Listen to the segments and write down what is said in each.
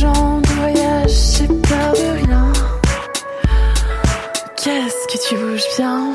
gens de voyage, j'ai peur de rien. Qu'est-ce que tu bouges bien?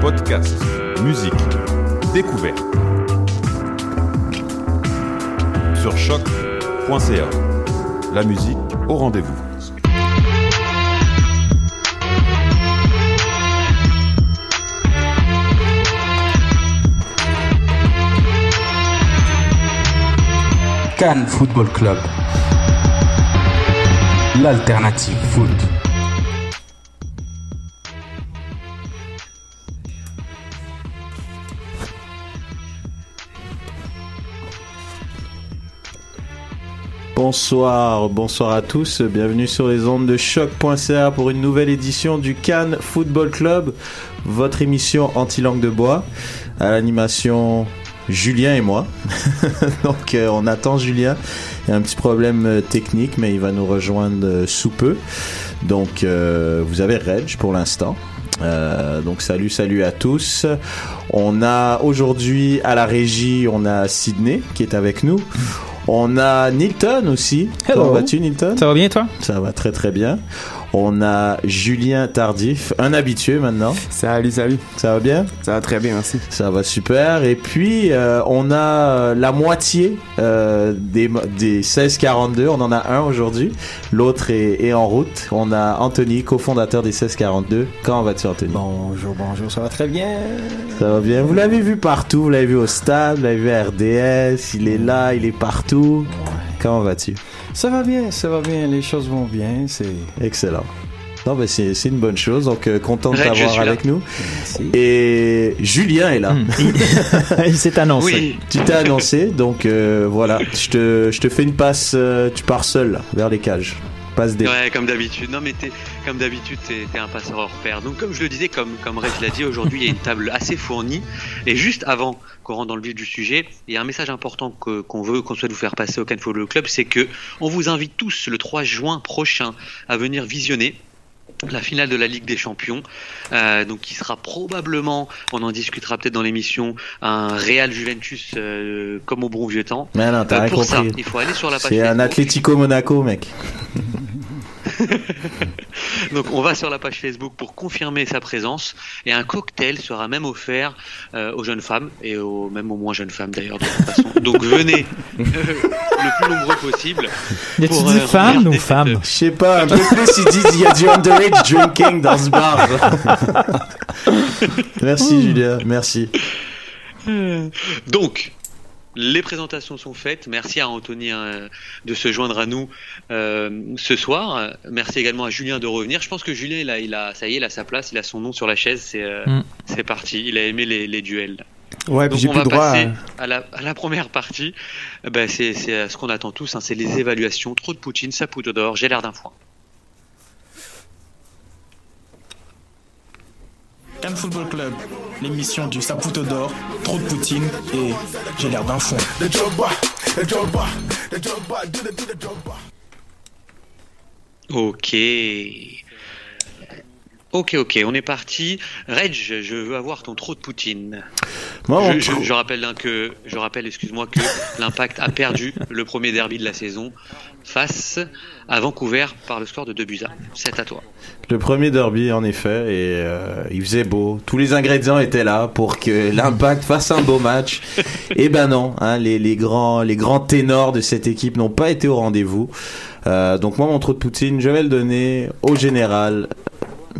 Podcast, musique, découverte. Sur choc.ca. La musique au rendez-vous. Cannes Football Club. L'alternative foot. Bonsoir, bonsoir à tous, bienvenue sur les ondes de choc.ca pour une nouvelle édition du Cannes Football Club, votre émission anti-langue de bois, à l'animation Julien et moi. Donc euh, on attend Julien, il y a un petit problème euh, technique mais il va nous rejoindre euh, sous peu. Donc vous avez Reg pour l'instant. Donc salut, salut à tous. On a aujourd'hui à la régie, on a Sydney qui est avec nous. On a Nilton aussi. Hello. Comment vas-tu Nilton? Ça va bien toi? Ça va très très bien. On a Julien Tardif, un habitué maintenant. Salut, salut. Ça va bien? Ça va très bien, merci. Ça va super. Et puis, euh, on a euh, la moitié euh, des, des 1642. On en a un aujourd'hui. L'autre est, est en route. On a Anthony, cofondateur des 1642. Comment vas-tu, Anthony? Bonjour, bonjour, ça va très bien. Ça va bien. Vous l'avez vu partout. Vous l'avez vu au stade, vous l'avez vu à RDS. Il est là, il est partout. Comment vas-tu? Ça va bien, ça va bien, les choses vont bien, c'est... Excellent. Non, mais c'est c'est une bonne chose. Donc, euh, content de t'avoir là. avec nous. Merci. Et Julien est là. Il s'est annoncé. Oui, Tu t'es annoncé, donc euh, voilà. Je te, je te fais une passe. euh, tu pars seul là, vers les cages. Ouais, comme d'habitude. Non, mais t'es, comme d'habitude, t'es, un passeur hors pair. Donc, comme je le disais, comme, comme l'a dit, aujourd'hui, il y a une table assez fournie. Et juste avant qu'on rentre dans le vif du sujet, il y a un message important qu'on veut, qu'on souhaite vous faire passer au Can Follow Club, c'est que on vous invite tous le 3 juin prochain à venir visionner la finale de la Ligue des Champions, euh, donc qui sera probablement, on en discutera peut-être dans l'émission, un Real Juventus euh, comme au bon vieux temps. Mais non, t'as Euh, rien pour ça, compris. il faut aller sur la page C'est un. Atlético Monaco, mec. Donc on va sur la page Facebook pour confirmer sa présence et un cocktail sera même offert euh, aux jeunes femmes et aux, même aux moins jeunes femmes d'ailleurs de toute façon. Donc venez euh, le plus nombreux possible. Y a-tu dit euh, femme regarder ou cette- femme Je sais pas, un peu plus ils disent il y a du underage drinking dans ce bar. merci Julien, merci. Donc, les présentations sont faites. Merci à Anthony hein, de se joindre à nous euh, ce soir. Merci également à Julien de revenir. Je pense que Julien, il a, il a, ça y est, il a sa place, il a son nom sur la chaise. C'est euh, Mm. parti. Il a aimé les, les duels. Ouais, Donc on va droit passer à- à, la, à la première partie. Ben, c'est euh, ce qu'on attend tous. hein, c'est les évaluations. Trop de Poutine, Saputo d'or. J'ai l'air d'un foin. Cannes Football Club, l'émission du Saputo d'or, trop de Poutine et j'ai l'air d'un fond. Ok. Ok, ok, on est parti. Reg, je veux avoir ton trop de Poutine. Moi, je, je- trop- je rappelle hein, que, je rappelle, excuse-moi, que l'Impact a perdu le premier derby de la saison face à Vancouver par le score de 2 buts à. C'est à toi. Le premier derby, en effet, et euh, il faisait beau. Tous les ingrédients étaient là pour que l'Impact fasse un beau match. Et ben non, hein, les, les grands les grands ténors de cette équipe n'ont pas été au rendez-vous. Euh, donc moi, mon trou de Poutine, je vais le donner au général.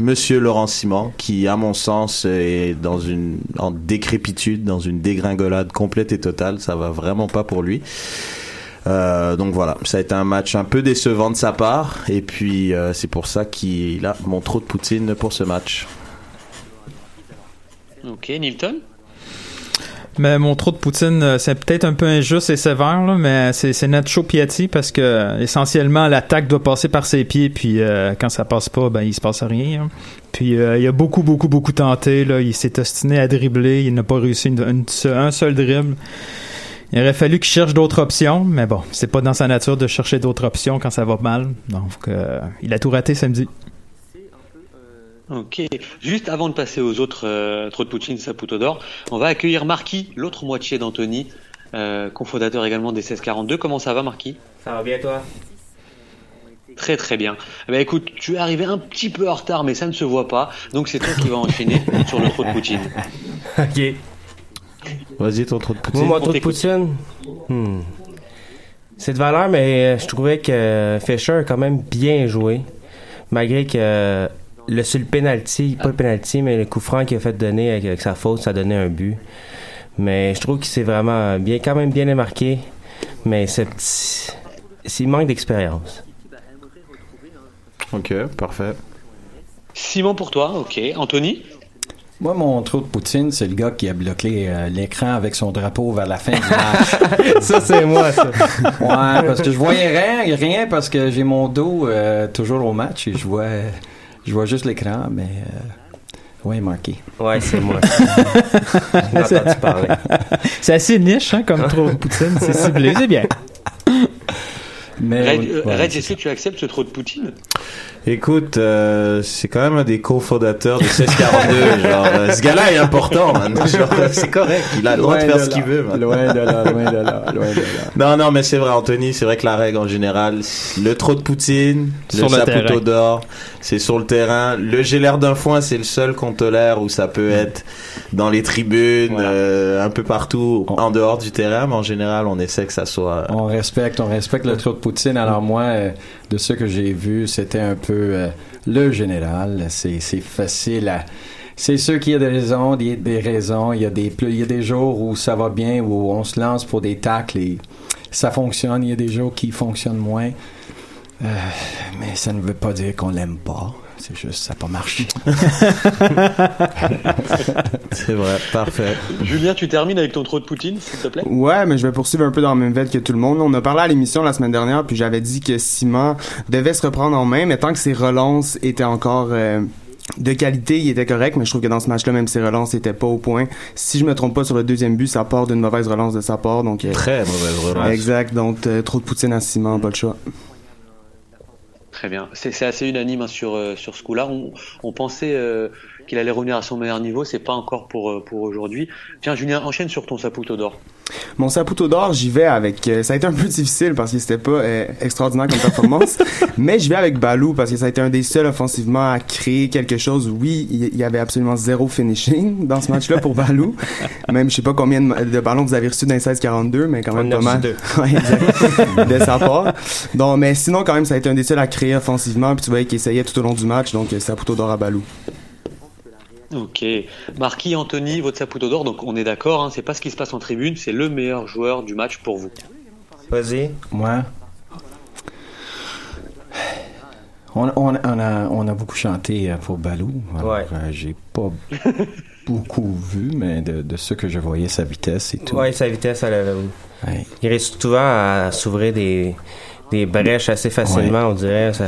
Monsieur Laurent Simon, qui, à mon sens, est dans une en décrépitude, dans une dégringolade complète et totale. Ça va vraiment pas pour lui. Euh, donc voilà, ça a été un match un peu décevant de sa part, et puis euh, c'est pour ça qu'il a mon trop de Poutine pour ce match. Ok, Nilton? Mais mon trop de poutine, euh, c'est peut-être un peu injuste et sévère, là, mais c'est Nacho Piatti parce que essentiellement l'attaque doit passer par ses pieds, puis euh, quand ça passe pas, ben il se passe rien. hein. Puis euh, il a beaucoup, beaucoup, beaucoup tenté. Là, il s'est ostiné à dribbler, il n'a pas réussi un seul dribble. Il aurait fallu qu'il cherche d'autres options, mais bon, c'est pas dans sa nature de chercher d'autres options quand ça va mal. Donc, euh, il a tout raté samedi. Ok. Juste avant de passer aux autres euh, trop de Poutine, Saputo d'or, on va accueillir Marquis, l'autre moitié d'Anthony, euh, cofondateur également des 1642. Comment ça va, Marquis? Ça va bien, toi? Très très bien. Eh ben, écoute, tu es arrivé un petit peu en retard, mais ça ne se voit pas. Donc c'est toi qui vas enchaîner sur le trop de Poutine. Ok. Vas-y, ton trop de Poutine. Moi, mon On trop de. Poutine. Hmm. C'est de valeur, mais je trouvais que Fischer a quand même bien joué. Malgré que le sur le penalty, pas le penalty, mais le coup franc qu'il a fait donner avec, avec sa faute, ça a donné un but. Mais je trouve qu'il s'est vraiment bien, quand même bien démarqué. Mais c'est petit- s'il manque d'expérience. Ok, parfait. Simon pour toi, ok. Anthony? Moi, mon trou de Poutine, c'est le gars qui a bloqué euh, l'écran avec son drapeau vers la fin du match. ça, c'est moi, ça. Ouais, parce que je voyais rien, rien parce que j'ai mon dos euh, toujours au match et je vois, je vois juste l'écran, mais euh, ouais, marqué. Ouais, c'est moi. J'ai entendu parler. C'est assez niche, hein, comme trop de Poutine. C'est ciblé, c'est bien. Mais, Red, euh, ouais, Red, est-ce que tu acceptes ce trop de Poutine? Écoute, euh, c'est quand même un des cofondateurs de 1642. genre, euh, ce gars-là est important, man. Genre, c'est correct. Il a le droit de faire de ce qu'il veut, man. Loin de là, loin de là, loin de là. Non, non, mais c'est vrai, Anthony, c'est vrai que la règle en général, le trop de Poutine, Sur le le saputo d'or, c'est sur le terrain. Le l'air d'un foin, c'est le seul qu'on tolère où ça peut être dans les tribunes, euh, un peu partout, en dehors du terrain, mais en général, on essaie que ça soit. On respecte, on respecte le trou de Poutine. Alors moi, euh, de ce que j'ai vu, c'était un peu euh, le général. C'est facile à... C'est sûr qu'il y a des raisons, des, des raisons. Il y, a des, il y a des jours où ça va bien, où on se lance pour des tacles et ça fonctionne. Il y a des jours qui fonctionnent moins. Euh, mais ça ne veut pas dire qu'on l'aime pas. C'est juste, ça n'a pas marché. c'est vrai, parfait. Julien, tu termines avec ton trop de Poutine, s'il te plaît? Ouais, mais je vais poursuivre un peu dans la même veine que tout le monde. On a parlé à l'émission la semaine dernière, puis j'avais dit que Simon devait se reprendre en main, mais tant que ses relances étaient encore euh, de qualité, il était correct, mais je trouve que dans ce match-là, même ses relances n'étaient pas au point. Si je me trompe pas sur le deuxième but, ça part d'une mauvaise relance de sa part, donc... euh, Très mauvaise relance. Exact, donc euh, trop de Poutine à Simon, pas de choix. Très bien. C'est assez unanime hein, sur, euh, sur ce coup-là. On, on pensait euh, qu'il allait revenir à son meilleur niveau. C'est pas encore pour, euh, pour aujourd'hui. Tiens, Julien, enchaîne sur ton Saputo d'or. Mon Saputo d'or, j'y vais avec. euh, ça a été un peu difficile parce que c'était pas euh, extraordinaire comme performance, mais je vais avec Balou parce que ça a été un des seuls offensivement à créer quelque chose. Oui, il y avait absolument zéro finishing dans ce match-là pour Balou. Même je sais pas combien de, de ballons vous avez reçus dans les 16-42, mais quand même pas mal. Ouais, de sa part. Donc, mais sinon quand même, ça a été un des seuls à créer offensivement. Puis tu voyais qu'il essayait tout au long du match, donc euh, Saputo d'or à Balou. Ok. Marquis, Anthony, votre Saputo d'or, donc on est d'accord, hein, c'est pas ce qui se passe en tribune, c'est le meilleur joueur du match pour vous. Vas-y. Moi. On, on- on a, on a beaucoup chanté euh, pour Balou. Ouais. euh, J'ai pas beaucoup vu, mais de, de ce que je voyais, sa vitesse et tout. Ouais, sa vitesse, elle a- Il réussit souvent à s'ouvrir des, des brèches assez facilement, on dirait. Ça,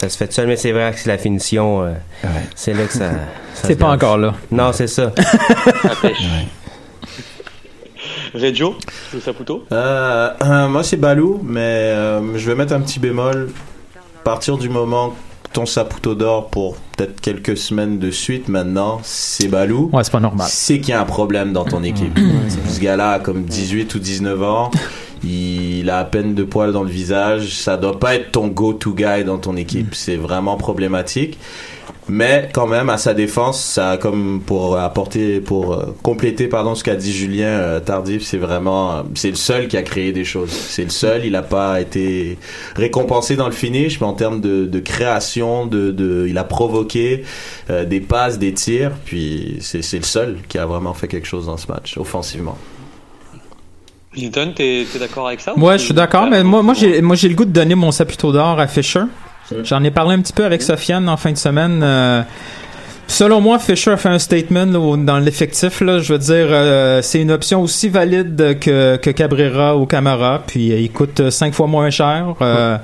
ça se fait tout seul, mais c'est vrai que c'est la finition. euh, C'est là que ça. ça C'est pas gâche. encore là. Non, c'est ça. Reggio, le Saputo Euh, euh, moi, c'est Balou, mais euh, je vais mettre un petit bémol. À partir du moment que ton Saputo d'or pour peut-être quelques semaines de suite maintenant, c'est Balou. Ouais, c'est pas normal. C'est qu'il y a un problème dans ton équipe. Ce gars-là a comme 18 ou 19 ans. Il a à peine de poils dans le visage. Ça doit pas être ton go-to guy dans ton équipe. C'est vraiment problématique. Mais quand même, à sa défense, ça comme pour apporter, pour euh, compléter, pardon, ce qu'a dit Julien euh, Tardif, c'est vraiment, euh, c'est le seul qui a créé des choses. C'est le seul. Il n'a pas été récompensé dans le finish, mais en termes de, de création, de, de, il a provoqué euh, des passes, des tirs. Puis c'est le seul qui a vraiment fait quelque chose dans ce match, offensivement. Clinton, t'es t'es d'accord avec ça ou Ouais, je suis d'accord, mais moi, moi, j'ai, moi, j'ai le goût de donner mon Saputo d'or à Fisher. J'en ai parlé un petit peu avec Sofiane en fin de semaine. euh, selon moi, Fisher a fait un statement là, dans l'effectif. Là, je veux dire, euh, c'est une option aussi valide que, que Cabrera ou Camara. Puis euh, il coûte euh, cinq fois moins cher. Euh,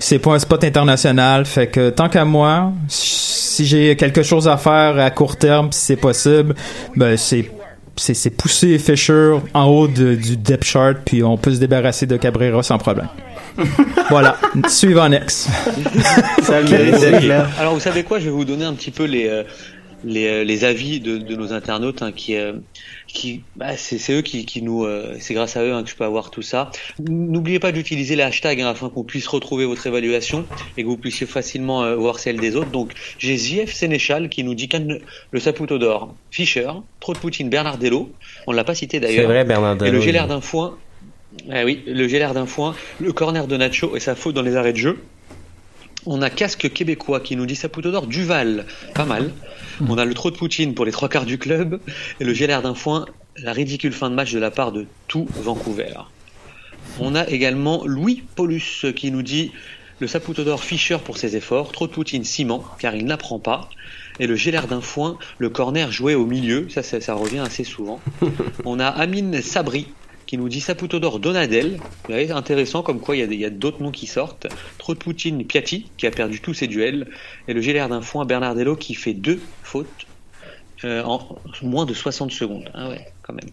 C'est pas un spot international. Fait que tant qu'à moi, si j'ai quelque chose à faire à court terme, si c'est possible, ben c'est c'est c'est pousser Fisher en haut de- du depth chart, puis on peut se débarrasser de Cabrera sans problème. voilà. Suivant next. Ça mérite d'être clair. Alors vous savez quoi, je vais vous donner un petit peu les euh, les, euh, les avis de, de nos internautes hein, qui euh, qui bah, c'est eux qui, qui nous euh, c'est grâce à eux hein, que je peux avoir tout ça. N'oubliez pas d'utiliser les hashtags hein, afin qu'on puisse retrouver votre évaluation et que vous puissiez facilement euh, voir celle des autres. Donc j'ai ZF Sénéchal qui nous dit qu'un le Saputo d'or, Fischer, trop de Poutine, Bernardello, on l'a pas cité d'ailleurs. C'est vrai, Bernardello, Et le Gélaire d'un foin. Ah oui, le Gélaire d'un foin, le corner de Nacho et sa faute dans les arrêts de jeu. On a Casque Québécois qui nous dit Saputo d'or, Duval, pas mal. On a le trop de Poutine pour les trois quarts du club. Et le Gélaire d'un foin, la ridicule fin de match de la part de tout Vancouver. On a également Louis Paulus qui nous dit le Saputo d'or Fischer pour ses efforts, trop de Poutine Ciment car il n'apprend pas. Et le Gélaire d'un foin, le corner joué au milieu, ça, ça, ça revient assez souvent. On a Amine Sabri qui nous dit Saputo d'or Donadel. Voyez, intéressant comme quoi il y a, d'autres noms qui sortent. Trop de Poutine Piatti qui a perdu tous ses duels. Et le Gélaire d'un foin Bernardello qui fait deux fautes euh, en moins de 60 secondes. Ah ouais, quand même.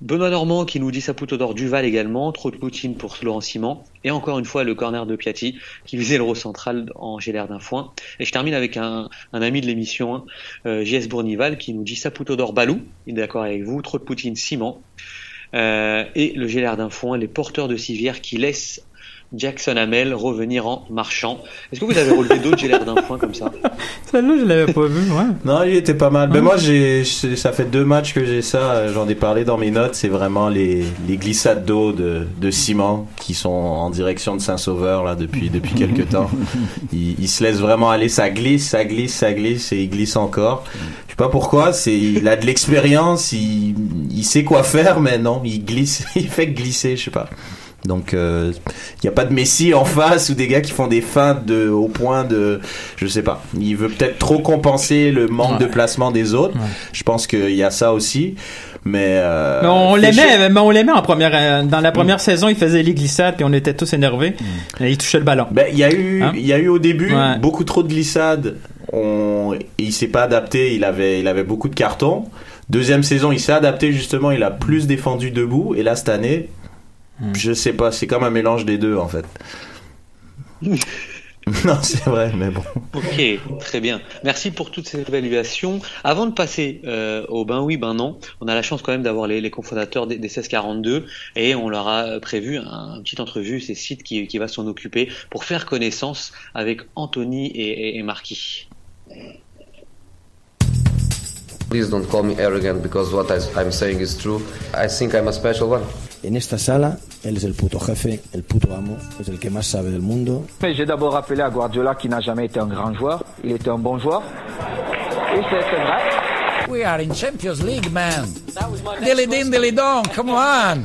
Benoît Normand qui nous dit Saputo d'or Duval également, trop de Poutine pour Laurent Simon, et encore une fois le corner de Piatti qui visait le central en Gélaire d'un foin. Et je termine avec un, un ami de l'émission, hein, euh, JS Bournival, qui nous dit Saputo d'or Balou, il est d'accord avec vous, trop de Poutine Simon, et le Gélaire d'un foin, les porteurs de civière qui laissent Jackson Hamel revenir en marchant. Est-ce que vous avez relevé d'autres Gélaire d'un foin comme ça Celle-là, je l'avais pas vu, ouais. Non, il était pas mal. Mais moi, j'ai, ça fait deux matchs que j'ai ça. euh, J'en ai parlé dans mes notes. C'est vraiment les, les glissades d'eau de, de Simon qui sont en direction de Saint-Sauveur là depuis depuis quelques temps. Il, il se laisse vraiment aller. Ça glisse, ça glisse, ça glisse et il glisse encore. Je sais pas pourquoi. C'est, il a de l'expérience. Il, il sait quoi faire, mais non, il glisse. Il fait glisser. Je sais pas. Donc, il n'y a pas de Messi en face ou des gars qui font des feintes de, au point de, je sais pas. Il veut peut-être trop compenser le manque de placement des autres. Je pense qu'il y a ça aussi. Mais, euh, Mais on l'aimait, mais on l'aimait en première, euh, dans la première saison, il faisait les glissades puis on était tous énervés. Et il touchait le ballon. Ben, il y a eu, Hein? il y a eu au début Ouais. beaucoup trop de glissades. On, il s'est pas adapté. Il avait, il avait beaucoup de cartons. Deuxième saison, il s'est adapté justement. Il a plus défendu debout. Et là, cette année, je sais pas. C'est comme un mélange des deux en fait. non, c'est vrai, mais bon. Ok, très bien. Merci pour toutes ces évaluations. Avant de passer euh, au ben oui, ben non, on a la chance quand même d'avoir les, les cofondateurs des, des 1642 et on leur a prévu un, une petite entrevue, c'est Sid qui, qui va s'en occuper pour faire connaissance avec Anthony et, et, et Marquis. Please don't call me arrogant because what I'm saying is true. I think I'm a special one. En esta sala, él es el puto jefe, el puto amo, es el que más sabe del mundo. Mais j'ai d'abord rappelé à Guardiola qui n'a jamais été un grand joueur. Il était un bon joueur. Et c'est c'est vrai. We are in Champions League, man. Dilly din, dilly dong, come on.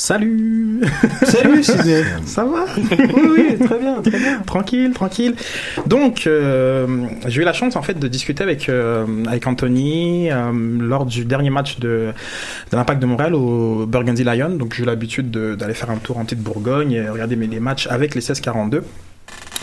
Salut Salut Ça va? Oui, oui, très bien, très bien. Tranquille, tranquille. Donc, euh, j'ai eu la chance en fait de discuter avec euh, avec Anthony euh, lors du dernier match de, de l'Impact de Montréal au Burgundy Lion. Donc, j'ai eu l'habitude de- d'aller faire un tour en petite Bourgogne et regarder mes, les matchs avec les 1642.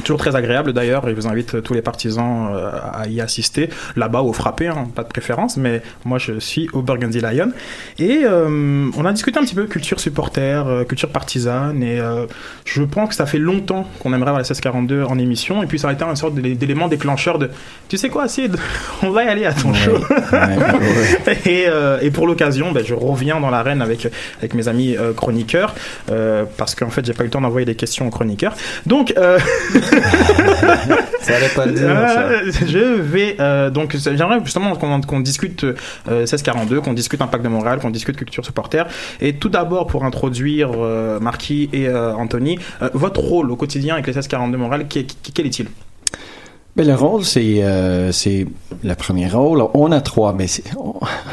Toujours très agréable d'ailleurs, et je vous invite tous les partisans euh, à y assister, là-bas au frappé, hein, pas de préférence, mais moi je suis au Burgundy Lion. Et euh, on a discuté un petit peu culture supporter, euh, culture partisane, et euh, je pense que ça fait longtemps qu'on aimerait avoir la 1642 en émission, et puis ça a été une sorte d'é- d'élément déclencheur de tu sais quoi, Sid, on va y aller à ton Ouais, show. ouais, et, euh, et pour l'occasion, ben, je reviens dans l'arène avec, avec mes amis euh, chroniqueurs, euh, parce qu'en fait j'ai pas eu le temps d'envoyer des questions aux chroniqueurs. Donc, euh, Ça allait pas le dire, ça. je vais euh, donc j'aimerais justement qu'on discute euh, 1642, qu'on discute Impact de Montréal, qu'on discute culture supporter. Et tout d'abord pour introduire euh, Marquis et Anthony, votre rôle au quotidien avec les 1642 Montréal, quel est-il? Ben, le rôle, c'est euh, c'est le premier rôle. On a trois, mais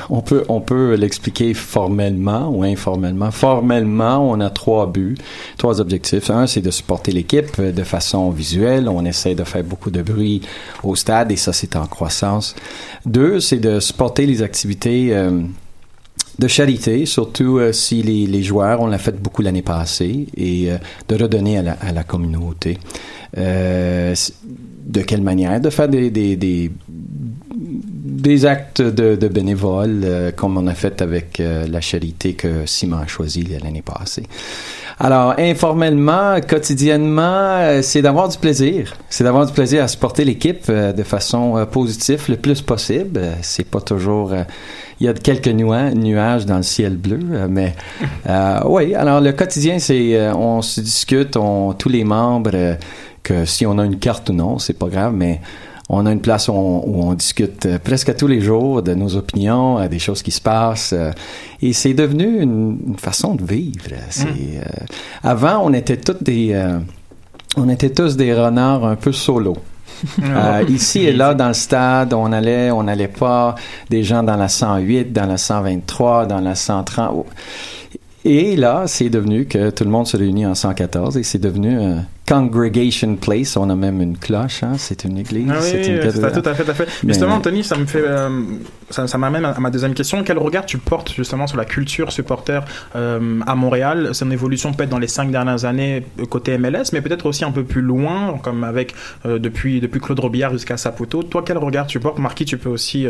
on peut on peut l'expliquer formellement ou informellement. Formellement, on a trois buts, trois objectifs. Un, c'est de supporter l'équipe euh, de façon visuelle. On essaie de faire beaucoup de bruit au stade et ça, c'est en croissance. Deux, c'est de supporter les activités. euh, de charité, surtout euh, si les, les joueurs, on l'a fait beaucoup l'année passée, et euh, de redonner à la, à la communauté. Euh, de quelle manière? De faire des, des, des, des actes de, de bénévoles, euh, comme on a fait avec euh, la charité que Simon a choisi l'année passée. Alors, informellement, quotidiennement, c'est d'avoir du plaisir. C'est d'avoir du plaisir à supporter l'équipe de façon positive le plus possible. C'est pas toujours... il y a quelques nua- nuages dans le ciel bleu, mais euh, oui. Alors, le quotidien, c'est... euh, on se discute, on, tous les membres, euh, que si on a une carte ou non, c'est pas grave, mais on a une place où on, où on discute euh, presque tous les jours de nos opinions, euh, des choses qui se passent. euh, et c'est devenu une, une façon de vivre. Euh, avant, on était tous des, euh, on était tous des renards un peu solo. Euh, ici et là, dans le stade, on allait, on n'allait pas des gens dans la 108, dans la 123, dans la 130. Et là, c'est devenu que tout le monde se réunit en 114 et c'est devenu congregation place. On a même une cloche, hein? c'est une église. Ah oui, c'est une cathédrale. tout à fait, tout à fait. Justement, Anthony, ça me fait, euh, ça, ça m'amène à ma deuxième question. Quel regard tu portes justement sur la culture supporter euh, à Montréal? Son évolution peut-être dans les cinq dernières années euh, côté MLS, mais peut-être aussi un peu plus loin, comme avec euh, depuis depuis Claude Robillard jusqu'à Saputo. Toi, quel regard tu portes? Marquis, tu peux aussi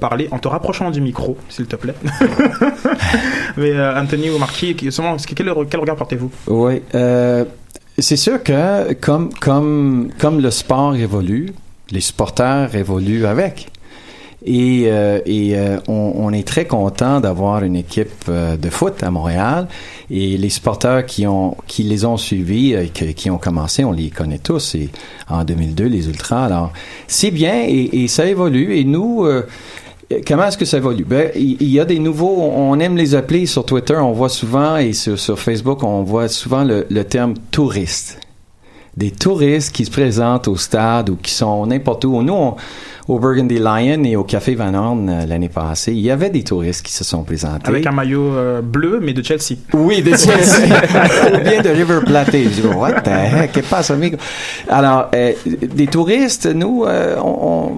parler en te rapprochant du micro, s'il te plaît. mais Anthony ou Marquis, justement, quel, quel regard portez-vous? Oui. Euh, c'est sûr que comme, comme, comme le sport évolue, les supporters évoluent avec. Et, euh, et euh, on, on est très content d'avoir une équipe euh, de foot à Montréal. Et les supporters qui ont qui les ont suivis, euh, qui, qui ont commencé, on les connaît tous. Et en 2002, les Ultras. Alors, c'est bien et, et ça évolue. Et nous, euh, Comment est-ce que ça évolue? Ben, il y a des nouveaux, on aime les appeler sur Twitter, on voit souvent, et sur, sur Facebook, on voit souvent le, le terme touriste. Des touristes qui se présentent au stade ou qui sont n'importe où. Nous, on- au Burgundy Lion et au Café Van Horn euh, l'année passée, il y avait des touristes qui se sont présentés. Avec un maillot euh, bleu, mais de Chelsea. Oui, de Chelsea. Ou bien de River Plate. Je dis, what the heck, qu'est-ce qui passe, amigo? Alors, euh, des touristes, nous, euh, on,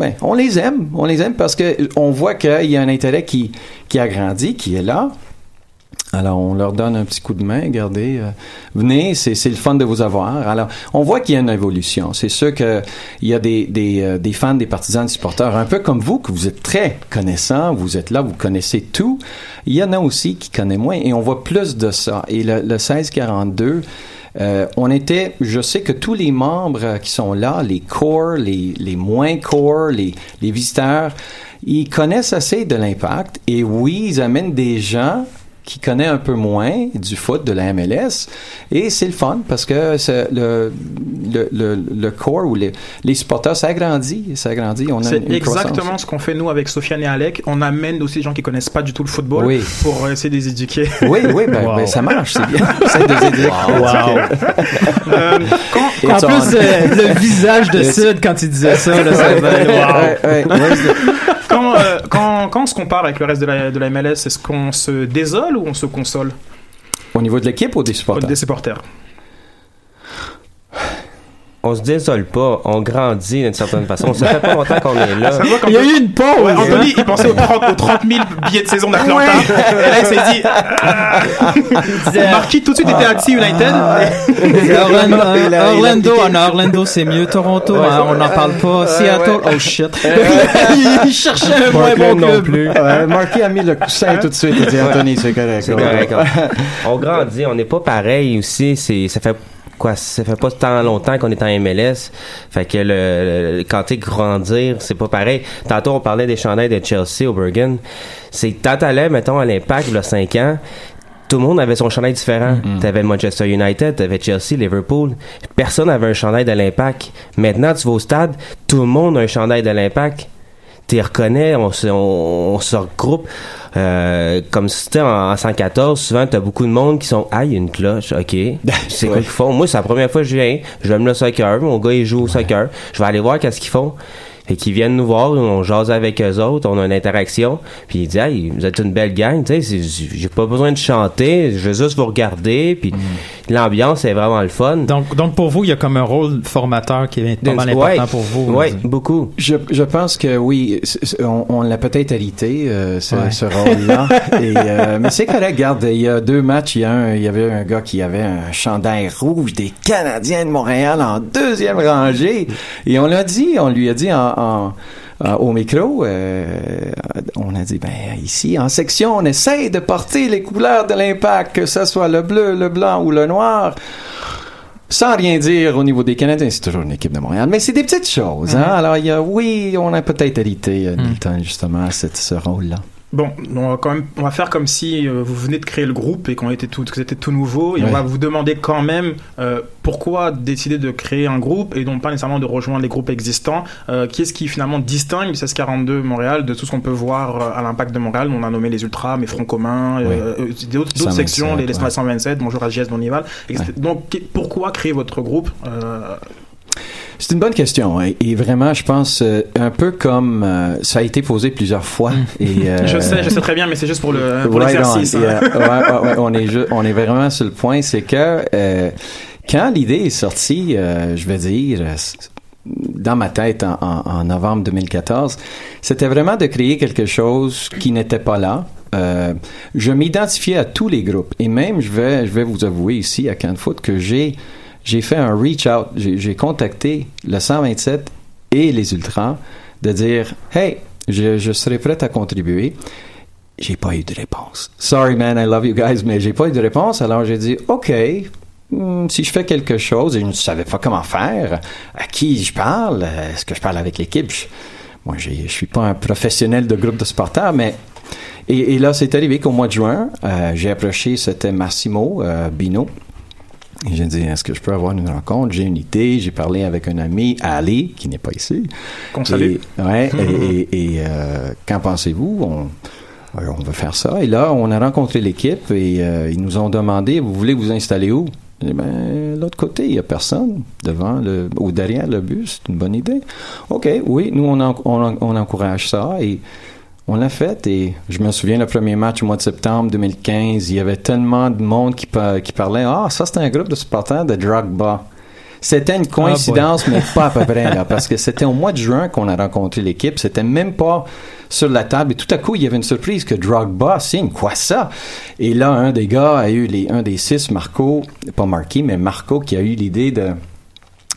ben, on les aime. On les aime parce que on voit qu'il y a un intérêt qui, qui a grandi, qui est là. Alors, on leur donne un petit coup de main. Regardez, euh, venez, c'est, le fun de vous avoir. Alors, on voit qu'il y a une évolution. C'est sûr qu'il y a des, des, euh, des fans, des partisans, des supporters, un peu comme vous, que vous êtes très connaissants, vous êtes là, vous connaissez tout. Il y en a aussi qui connaissent moins et on voit plus de ça. Et le, le 1642, euh, on était, je sais que tous les membres euh, qui sont là, les core, les, les moins core, les, les visiteurs, ils connaissent assez de l'impact. Et oui, ils amènent des gens qui connaît un peu moins du foot de la MLS. Et c'est le fun parce que c'est le, le, le, le corps ou les, les supporters, ça agrandit. Ça agrandit. On a C'est une- une exactement croissance. ce qu'on fait nous avec Sofiane et Alec. On amène aussi des gens qui connaissent pas du tout le football Oui. pour essayer de les éduquer. Oui, oui, ben, ben, ça marche, c'est bien. Essaye de les aider. Euh, quand- En plus, euh, le visage de Sid quand il disait ça, là, ça wow. quand, euh, quand, quand on se compare avec le reste de la, de la MLS, est-ce qu'on se désole ou on se console Au niveau de l'équipe ou des supporters? Des supporters. On se désole pas, on grandit d'une certaine façon. Ça fait pas longtemps qu'on est là. Il y a eu une pause. Ouais, Anthony, il pensait aux 30, aux 30 000 billets de saison d'Atlanta. Et là, il s'est dit. ah. Marquis tout de suite était à United. Orlando, Orlando, piqué. en Orlando, c'est mieux. Toronto, hein, on n'en parle pas. Seattle, oh shit. il cherchait un moins bon club. Ouais, Marquis a mis le coussin tout de suite. Il dit Anthony, c'est correct. C'est correct. On grandit, on n'est pas pareil aussi. C'est, ça fait quoi, ça fait pas tant longtemps qu'on est en MLS. Fait que le, le- quand t'es grandir, c'est pas pareil. Tantôt, on parlait des chandails de Chelsea au Bergen. C'est quand t'allais, mettons, à l'Impact, il y a 5 ans, tout le monde avait son chandail différent. T'avais Manchester United, t'avais Chelsea, Liverpool. Personne avait un chandail de l'Impact. Maintenant, tu vas au stade, tout le monde a un chandail de l'Impact. T'y reconnais, on se, on, on se regroupe. Euh, comme si c'était en, en 114, souvent t'as beaucoup de monde qui sont Ah, il y a une cloche, ok. C'est quoi qu'ils font? Moi, c'est la première fois que je viens. J'aime le soccer, mon gars il joue au soccer. Je vais aller voir qu'est-ce qu'ils font. Fait qu'ils viennent nous voir, on jase avec eux autres, on a une interaction. Puis il dit Hey, vous êtes une belle gang, tu sais, j'ai pas besoin de chanter, je veux juste vous regarder. Puis l'ambiance est vraiment le fun. Donc, donc pour vous, il y a comme un rôle formateur qui est pas mal important Ouais. pour vous. Ouais, beaucoup. Je, je pense que oui, on, on l'a peut-être hérité, euh, ce, Ouais. ce rôle-là. Et, euh, mais c'est correct, regarde, il y a deux matchs, il y, a un, il y avait un gars qui avait un chandail rouge des Canadiens de Montréal en deuxième rangée. Et on l'a dit, on lui a dit en, en- en- au micro, euh, on a dit, ben ici, en section, on essaye de porter les couleurs de l'impact, que ce soit le bleu, le blanc ou le noir. Sans rien dire au niveau des Canadiens, c'est toujours une équipe de Montréal, mais c'est des petites choses. Hein? Alors, il y a, oui, on a peut-être hérité, euh, Milton, justement, cette, ce rôle-là. Bon, on va quand même, on va faire comme si euh, vous venez de créer le groupe et qu'on était tout, que c'était tout nouveau, et on va vous demander quand même euh, pourquoi décider de créer un groupe et non pas nécessairement de rejoindre les groupes existants. Euh, Qu'est-ce qui finalement distingue le 1642 Montréal de tout ce qu'on peut voir euh, à l'impact de Montréal? On a nommé les Ultras, mais Front commun, Ouais. euh, d'autres d'autres 127, sections, les, les ouais. 127, bonjour à JS Bonival. etc. Donc, pourquoi créer votre groupe Euh, C'est une bonne question. hein. Et vraiment, je pense, euh, un peu comme euh, ça a été posé plusieurs fois. Et, euh, Je sais, je sais très bien, mais c'est juste pour le pour Right on. l'exercice. hein. Yeah. Ouais, ouais, ouais, on est on est vraiment sur le point, c'est que euh, quand l'idée est sortie, je vais dire, dans ma tête en, en- en novembre 2014, c'était vraiment de créer quelque chose qui n'était pas là. Euh, je m'identifiais à tous les groupes et même je vais je vais vous avouer ici à Can Foot que j'ai j'ai fait un reach out j'ai contacté le 127 et les ultras de dire hey je, je serais prêt à contribuer j'ai pas eu de réponse. Sorry man, I love you guys, mais j'ai pas eu de réponse. Alors j'ai dit, ok, hmm, si je fais quelque chose et je ne savais pas comment faire, à qui je parle, est-ce que je parle avec l'équipe? Moi, je suis pas un professionnel de groupe de supporters, mais et, et là, c'est arrivé qu'au mois de juin, euh, j'ai approché, c'était Massimo euh, Bino. Et j'ai dit, est-ce que je peux avoir une rencontre? J'ai une idée. J'ai parlé avec un ami, Ali, qui n'est pas ici. Qu'on salue. Et, ouais, et, et, et, euh, qu'en pensez-vous? On, alors, on va faire ça. Et là, on a rencontré l'équipe et euh, ils nous ont demandé, vous voulez vous installer où? Dit, ben, l'autre côté, il n'y a personne devant le, ou derrière le bus. C'est une bonne idée. OK, oui, nous, on, en- on, on encourage ça et on l'a fait et je me souviens le premier match au mois de septembre 2015, il y avait tellement de monde qui, par- qui parlait, ah, ça c'est un groupe de supporters de Drogba. C'était une coïncidence, mais pas à peu près, là, parce que c'était au mois de juin qu'on a rencontré l'équipe. C'était même pas sur la table. Et tout à coup, il y avait une surprise que Drogba signe. Quoi ça? Et là, un des gars a eu les, un des six, Marco, pas Marquis, mais Marco, qui a eu l'idée de,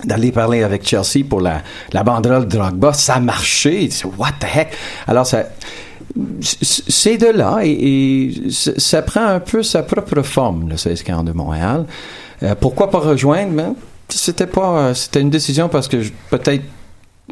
d'aller parler avec Chelsea pour la, la banderole de Drogba. Ça a marché. Il dit, What the heck? Alors, ça, c'est de là et, ça prend un peu sa propre forme, le 16 de Montréal. Euh, pourquoi pas rejoindre? Ben, c'était pas, c'était une décision parce que peut-être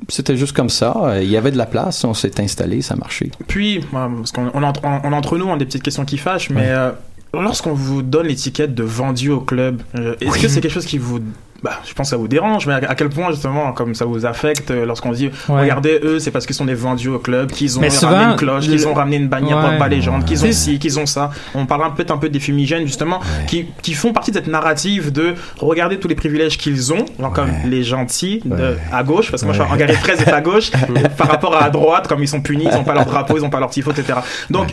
c'était juste comme ça. Euh, Il y avait de la place, on s'est installé, ça marchait. Puis, euh, parce qu'on on entre, on- on entre nous, on a des petites questions qui fâchent, mais euh, lorsqu'on vous donne l'étiquette de vendu au club, euh, est-ce que c'est quelque chose qui vous bah, je pense que ça vous dérange, mais à, à quel point justement, comme ça vous affecte euh, lorsqu'on dit, Ouais. regardez, eux, c'est parce qu'ils sont des vendus au club, qu'ils ont Mais ramené souvent, une cloche, le- qu'ils ont ramené une bannière Ouais. Pogba légende, qu'ils ont ci, qu'ils ont ça. On parle un peu, un peu des fumigènes justement, qui, qui font partie de cette narrative de regarder tous les privilèges qu'ils ont, genre comme les gentils de, à gauche, parce que moi je suis 13 est à gauche, par rapport à droite, comme ils sont punis, ils ont pas leur drapeau, ils ont pas leur tifo, etc. Donc,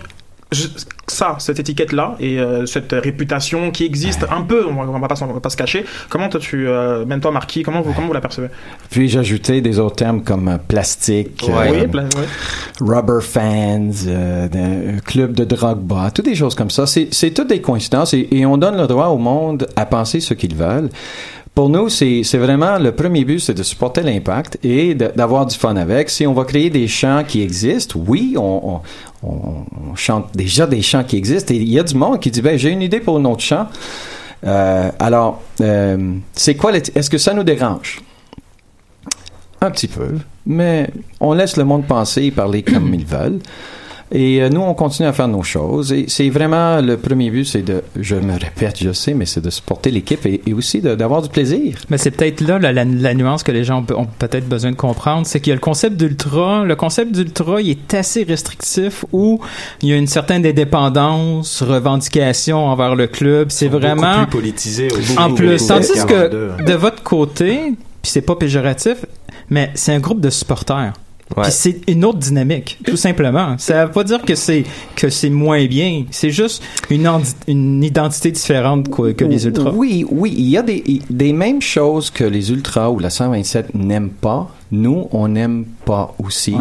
je- ça, cette étiquette-là et euh, cette réputation qui existe un peu, on va, on va va pas se cacher. Comment toi tu, euh, même toi Marquis, comment vous, comment vous la percevez? Puis j'ajoutais des autres termes comme euh, plastique, euh, rubber fans, euh, de- club de Drogba, toutes des choses comme ça. C'est c'est toutes des coïncidences et, et on donne le droit au monde à penser ce qu'ils veulent. Pour nous, c'est c'est vraiment le premier but, c'est de supporter l'impact et d'avoir du fun avec. Si on va créer des chants qui existent, oui, on, on- on- on chante déjà des chants qui existent et il y a du monde qui dit, ben, j'ai une idée pour un autre chant. Euh, alors, euh, c'est quoi, est-ce que ça nous dérange? Un petit peu, mais on laisse le monde penser et parler comme ils veulent. Et euh, nous, on continue à faire nos choses. Et c'est vraiment le premier but, c'est de, je me répète, je sais, mais c'est de supporter l'équipe et, et aussi de- d'avoir du plaisir. Mais c'est peut-être là la, la- la nuance que les gens ont, ont peut-être besoin de comprendre, c'est qu'il y a le concept d'ultra. Le concept d'ultra, il est assez restrictif où il y a une certaine indépendance, revendication envers le club. C'est vraiment plus politisé au en plus. Tandis 42. que de votre côté, puis c'est pas péjoratif, mais c'est un groupe de supporters. Ouais. Puis c'est une autre dynamique, tout simplement. Ça veut pas dire que c'est que c'est moins bien. C'est juste une, identité différente que, que les ultras. Oui, oui, il y a des, des mêmes choses que les ultras ou la 127 n'aiment pas. Nous, on n'aime pas aussi.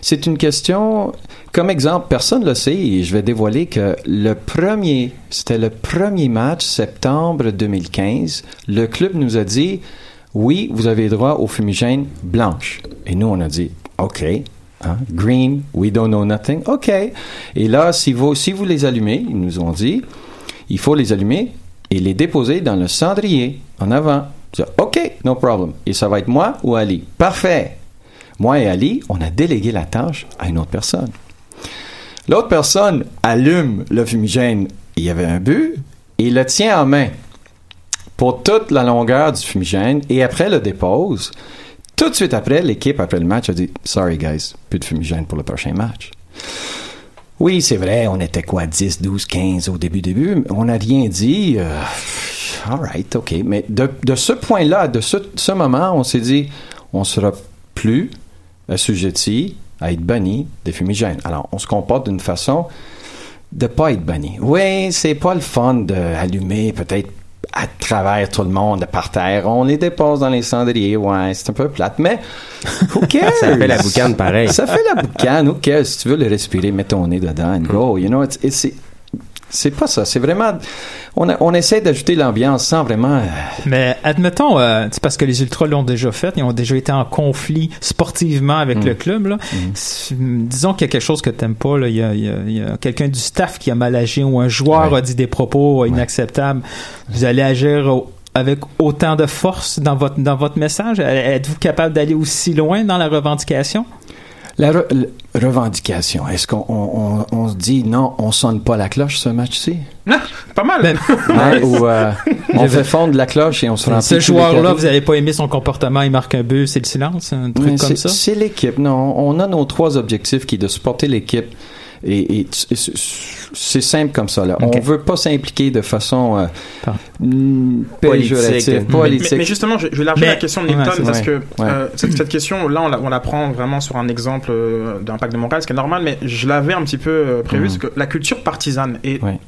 C'est une question, comme exemple, personne ne le sait et je vais dévoiler que le premier, c'était le premier match, septembre 2015, le club nous a dit, oui, vous avez droit aux fumigènes blanches. Et nous, on a dit, OK. hein, green, we don't know nothing. OK. Et là, si vous, si vous les allumez, ils nous ont dit, il faut les allumer et les déposer dans le cendrier en avant. OK, no problem. Et ça va être moi ou Ali? Parfait. Moi et Ali, on a délégué la tâche à une autre personne. L'autre personne allume le fumigène. Il y avait un but et le tient en main pour toute la longueur du fumigène et après le dépose. Tout de suite après, l'équipe, après le match, a dit Sorry, guys, plus de fumigène pour le prochain match. Oui, c'est vrai, on était quoi, 10, 12, 15 au début, début. On n'a rien dit. euh, all right, OK. Mais de, ce point-là, de ce, ce moment, on s'est dit on sera plus assujetti à être banni des fumigènes. Alors, on se comporte d'une façon de pas être banni. Oui, c'est pas le fun d'allumer peut-être à travers tout le monde par terre. On les dépose dans les cendriers. Ouais, c'est un peu plate, mais who cares? Ça fait la boucane pareil. Ça fait la boucane. Who cares? Si tu veux le respirer, mets ton nez dedans and go. You know, it's- it's- c'est, pas ça. C'est vraiment, on, a- on essaie d'ajouter l'ambiance sans vraiment, euh, Mais admettons, euh, c'est parce que les ultras l'ont déjà fait, ils ont déjà été en conflit sportivement avec Mm. le club. Là. C'est- Disons qu'il y a quelque chose que t'aimes pas, là. il y a, quelqu'un du staff qui a mal agi ou un joueur a dit des propos inacceptables. Vous allez agir au- avec autant de force dans votre, dans votre message? Êtes-vous capable d'aller aussi loin dans la revendication? La re- revendication. Est-ce qu'on on, on- on se dit non, on sonne pas la cloche ce match-ci? Pas mal. Hein, ou euh, on fait fondre la cloche et on se remplit Ce joueur-là, vous n'avez pas aimé son comportement, il marque un but, c'est le silence, un truc Mais comme ça? C'est l'équipe. Non, on a nos trois objectifs qui est de supporter l'équipe. Et, c'est- simple comme ça. Là. Ok. On veut pas s'impliquer de façon euh, mm, Politique. péjorative, Mais- politique. Mais, mais justement, je, je vais élargir Mais- la question de ouais, Nilton c'est parce que Ouais. euh, cette, cette question, là, on la, on la prend vraiment sur un exemple euh, d'impact de Montréal, ce qui est normal, mais je l'avais un petit peu euh, prévu, Mhm. c'est que la culture partisane est Ouais.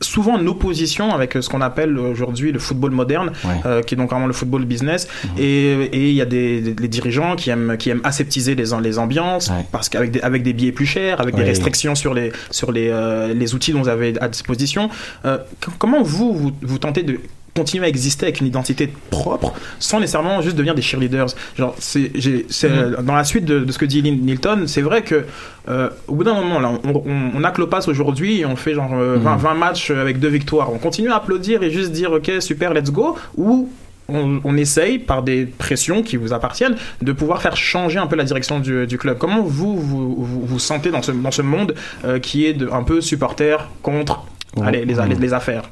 Souvent en opposition avec euh, ce qu'on appelle aujourd'hui le football moderne, Ouais. euh, qui est donc vraiment le football business. Mhm. Et il y a des, dirigeants qui aiment, qui aiment aseptiser les, les ambiances, Ouais. parce qu'avec des, avec des billets plus chers, avec des restrictions sur les, sur les, euh, les outils dont vous avez à disposition. Euh, comment vous, vous, vous tentez de continuer à exister avec une identité propre sans nécessairement juste devenir des cheerleaders. Genre c'est c'est, euh, dans la suite de, de ce que dit Lin- Nilton c'est vrai que euh, au bout d'un moment là on, on, on a Clopas aujourd'hui et on fait genre euh, 20, 20 matchs avec deux victoires. On continue à applaudir et juste dire ok super let's go ou on, on essaye par des pressions qui vous appartiennent de pouvoir faire changer un peu la direction du, du club. Comment vous vous, vous, vous sentez dans ce, dans ce monde euh, qui est de, un peu supporter contre allez, les, les, les affaires?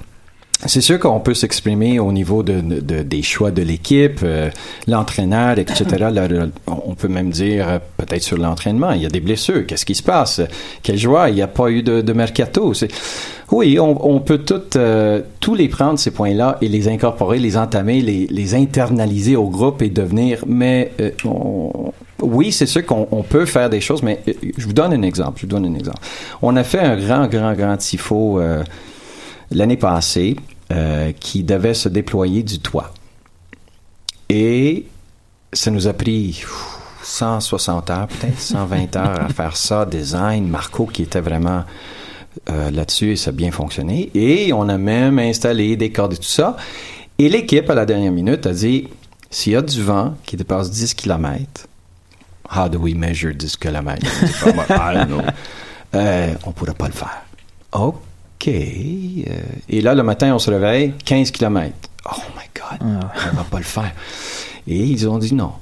C'est sûr qu'on peut s'exprimer au niveau de, de- des choix de l'équipe, euh, l'entraîneur, etc. Là, on peut même dire euh, peut-être sur l'entraînement, il y a des blessures, qu'est-ce qui se passe? Quel joueur? Il n'y a pas eu de, de mercato. Oui, on, on peut tout, euh, tous les prendre, ces points-là, et les incorporer, les entamer, les, les internaliser au groupe et devenir... Mais euh, on- oui, c'est sûr qu'on on peut faire des choses, mais je vous donne un exemple. Je vous donne un exemple. On a fait un grand, grand, grand tifo l'année passée euh, qui devait se déployer du toit. Et ça nous a pris pff, 160 heures, peut-être 120 heures à faire ça, design, Marco qui était vraiment euh, là-dessus et ça a bien fonctionné. Et on a même installé des cordes et tout ça. Et l'équipe, à la dernière minute, a dit, s'il y a du vent qui dépasse 10 km, how do we measure 10 km? Euh, on ne pourra pas le faire. OK. Euh, et là, le matin, on se réveille, 15 km. Oh my God, on va pas le faire. Et ils ont dit non.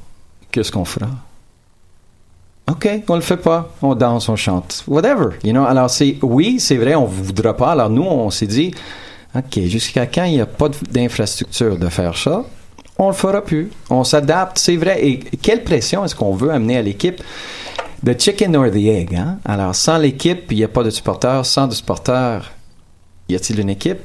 Qu'est-ce qu'on fera? OK, on le fait pas. On danse, on chante. Whatever. You know? Alors, c'est, oui, c'est vrai, on voudra pas. Alors, nous, on s'est dit, OK, jusqu'à quand il n'y a pas d'infrastructure de faire ça, on le fera plus. On s'adapte, c'est vrai. Et quelle pression est-ce qu'on veut amener à l'équipe? The chicken or the egg, hein? Alors, sans l'équipe, il n'y a pas de supporters. Sans de supporters, y a-t-il une équipe?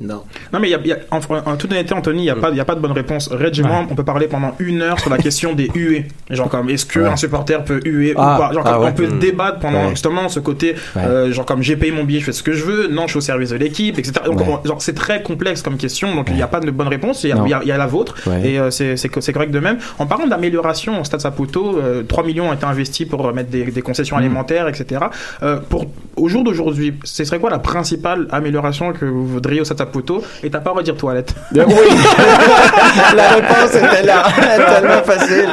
Non. Non, mais il y a, il y a- en, en toute honnêteté, Anthony, il n'y a, y a pas de bonne réponse. Moi, on peut parler pendant une heure sur la question des huées. Genre, comme, est-ce qu'un Ouais. supporter peut huer Ah, ou pas? Genre, ah comme, ouais. on peut Mm. débattre pendant Ouais. justement ce côté, Ouais. euh, genre, comme j'ai payé mon billet, je fais ce que je veux, non, je suis au service de l'équipe, etc. Donc, Ouais. on- genre, c'est très complexe comme question, donc il n'y a pas de bonne réponse, il y a, la vôtre, Ouais. et euh, c'est c'est co- c'est correct de même. En parlant d'amélioration au Stade Saputo, euh, 3 millions ont été investis pour mettre des, des concessions Mm. alimentaires, etc. Euh, pour, au jour d'aujourd'hui, ce serait quoi la principale amélioration que vous voudriez au Stade Saputo Et t'as pas à redire toilette. Oui. La réponse était là. Tellement facile.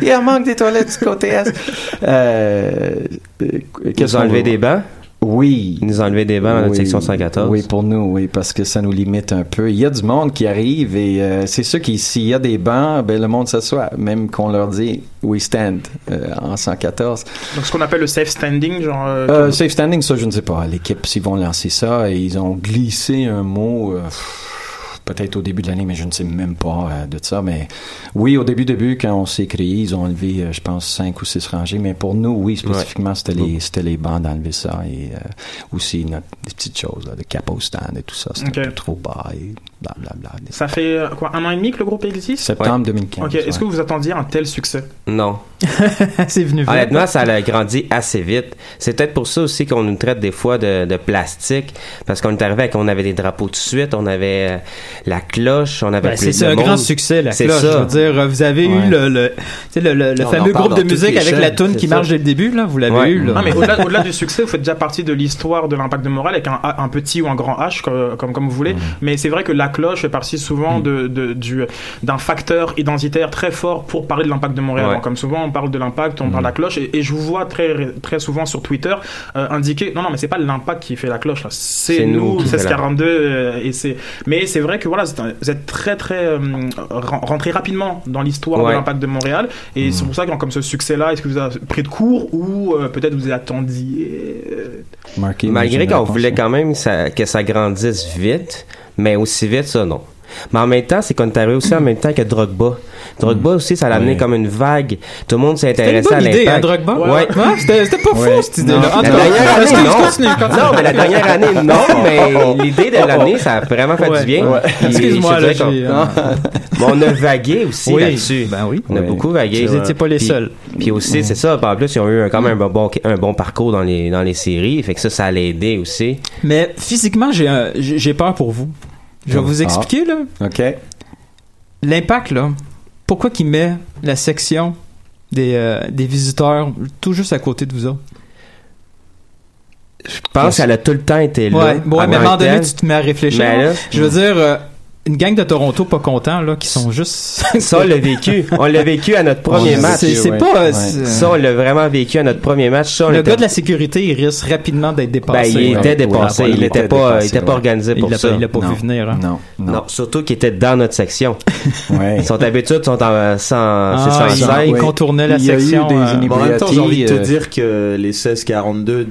Il y a un manque des toilettes du côté Est. Euh, Ils nous ont enlevé des bancs? Oui. Ils nous ont enlevé des bancs dans notre Oui. section 114. Oui, pour nous, oui, parce que ça nous limite un peu. Il y a du monde qui arrive et euh, c'est sûr que s'il y a des bancs, ben, le monde s'assoit, même qu'on leur dit we stand euh, en 114. Donc ce qu'on appelle le safe standing, genre. euh, Euh, safe standing, ça, je ne sais pas. L'équipe, s'ils vont lancer ça, et ils ont glissé un mot, euh, pff, peut-être au début de l'année, mais je ne sais même pas euh, de ça. Mais oui, au début, début, quand on s'est créé, ils ont enlevé, euh, je pense, cinq ou six rangées. Mais pour nous, oui, spécifiquement, c'était les, c'était les bancs d'enlever ça. Et euh, aussi notre, des petites choses, là, de capo stand et tout ça. C'était Ok. un peu trop bas et blablabla. Ça fait euh, quoi, un an et demi que le groupe existe? Septembre 2015. Ok, est-ce ouais. que vous attendiez un tel succès? Non. c'est venu vite. Honnêtement, ça a grandi assez vite. C'est peut-être pour ça aussi qu'on nous traite des fois de, de plastique, parce qu'on est arrivé avec, on avait des drapeaux tout de suite, on avait euh, la cloche, on avait Ben, plus c'est de c'est un monde. grand succès, la C'est cloche. ça. Je veux dire, vous avez Ouais. eu le, le, le, fameux groupe de musique avec la chaînes, tune qui ça. marche dès le début, là. Vous l'avez Ouais. eu, là. Non, mais au-delà, au-delà du succès, vous faites déjà partie de l'histoire de l'impact de morale avec un, A- un petit ou un grand H, comme, comme, comme vous voulez. Mais c'est vrai que la cloche fait partie souvent de, de- du, d'un facteur identitaire très fort pour parler de l'impact de Montréal. Ouais. Donc, comme souvent, on parle de l'impact, on parle de la cloche, et, et je vous vois très, très souvent sur Twitter euh, indiquer non, non, mais c'est pas l'impact qui fait la cloche, là. c'est C'est nous nous, qui fait la- 1642, euh, et c'est. Mais c'est vrai que voilà, c'est un- vous êtes très, très euh, ren- rentré rapidement dans l'histoire de Ouais. l'impact de Montréal, et c'est pour ça que comme ce succès-là, est-ce que vous avez pris de cours ou euh, peut-être vous attendiez? Marqué, Malgré qu'on voulait quand même ça- que ça grandisse vite, mais aussi vite, ça, non. Mais en même temps, c'est qu'on est arrivé aussi en même temps que Drogba. Drogba aussi, ça l'a amené Oui. comme une vague. Tout le monde une s'intéressait à hein, l'impact. Drogba? Ouais. Ouais, c'était c'était pas fou, cette idée-là. Non. En tout La cas, dernière année, non. continue, continue. Non, mais la dernière année, non, mais l'idée de l'année, ça a vraiment fait Ouais. du bien. Excuse-moi, là, euh, Mais on a vagué aussi Oui, là-dessus. ben oui. On a beaucoup vagué. Vous étiez pas les Puis- seuls. Puis aussi, c'est ça. En plus, ils ont eu un- quand même un bon, un bon parcours dans les, dans les séries. Fait que ça, ça allait aider aussi. Mais physiquement, j'ai un- j'ai j'ai peur pour vous. Je vais Ah. vous expliquer, là. OK. L'impact, là, pourquoi qu'il met la section des, euh, des visiteurs tout juste à côté de vous autres? Je pense qu'elle a tout le temps été là. Ouais, mais à un moment donné, tu te mets à réfléchir. Là- je veux dire, euh, une gang de Toronto pas contents, là, qui sont juste. Ça, on l'a vécu. On l'a vécu à notre premier On match. C'est ouais. pas. Ouais. c'est- Ça, on l'a vraiment vécu à notre premier match. Ça, le était- gars de la sécurité, il risque rapidement d'être ben, dépassé. il était dépassé. Ouais, il il était était pas, il dépassé, était pas ouais. organisé Il pour ça. pas, il l'a pas Non. vu venir. hein. Non, non. Non, surtout qu'il était dans notre section. Ils sont habitués, ils sont en 100, Ah, c'est il, 105. il ouais. contournait la Il y a eu section. des euh, Bon, en même temps, j'ai envie de te euh, dire que les 1642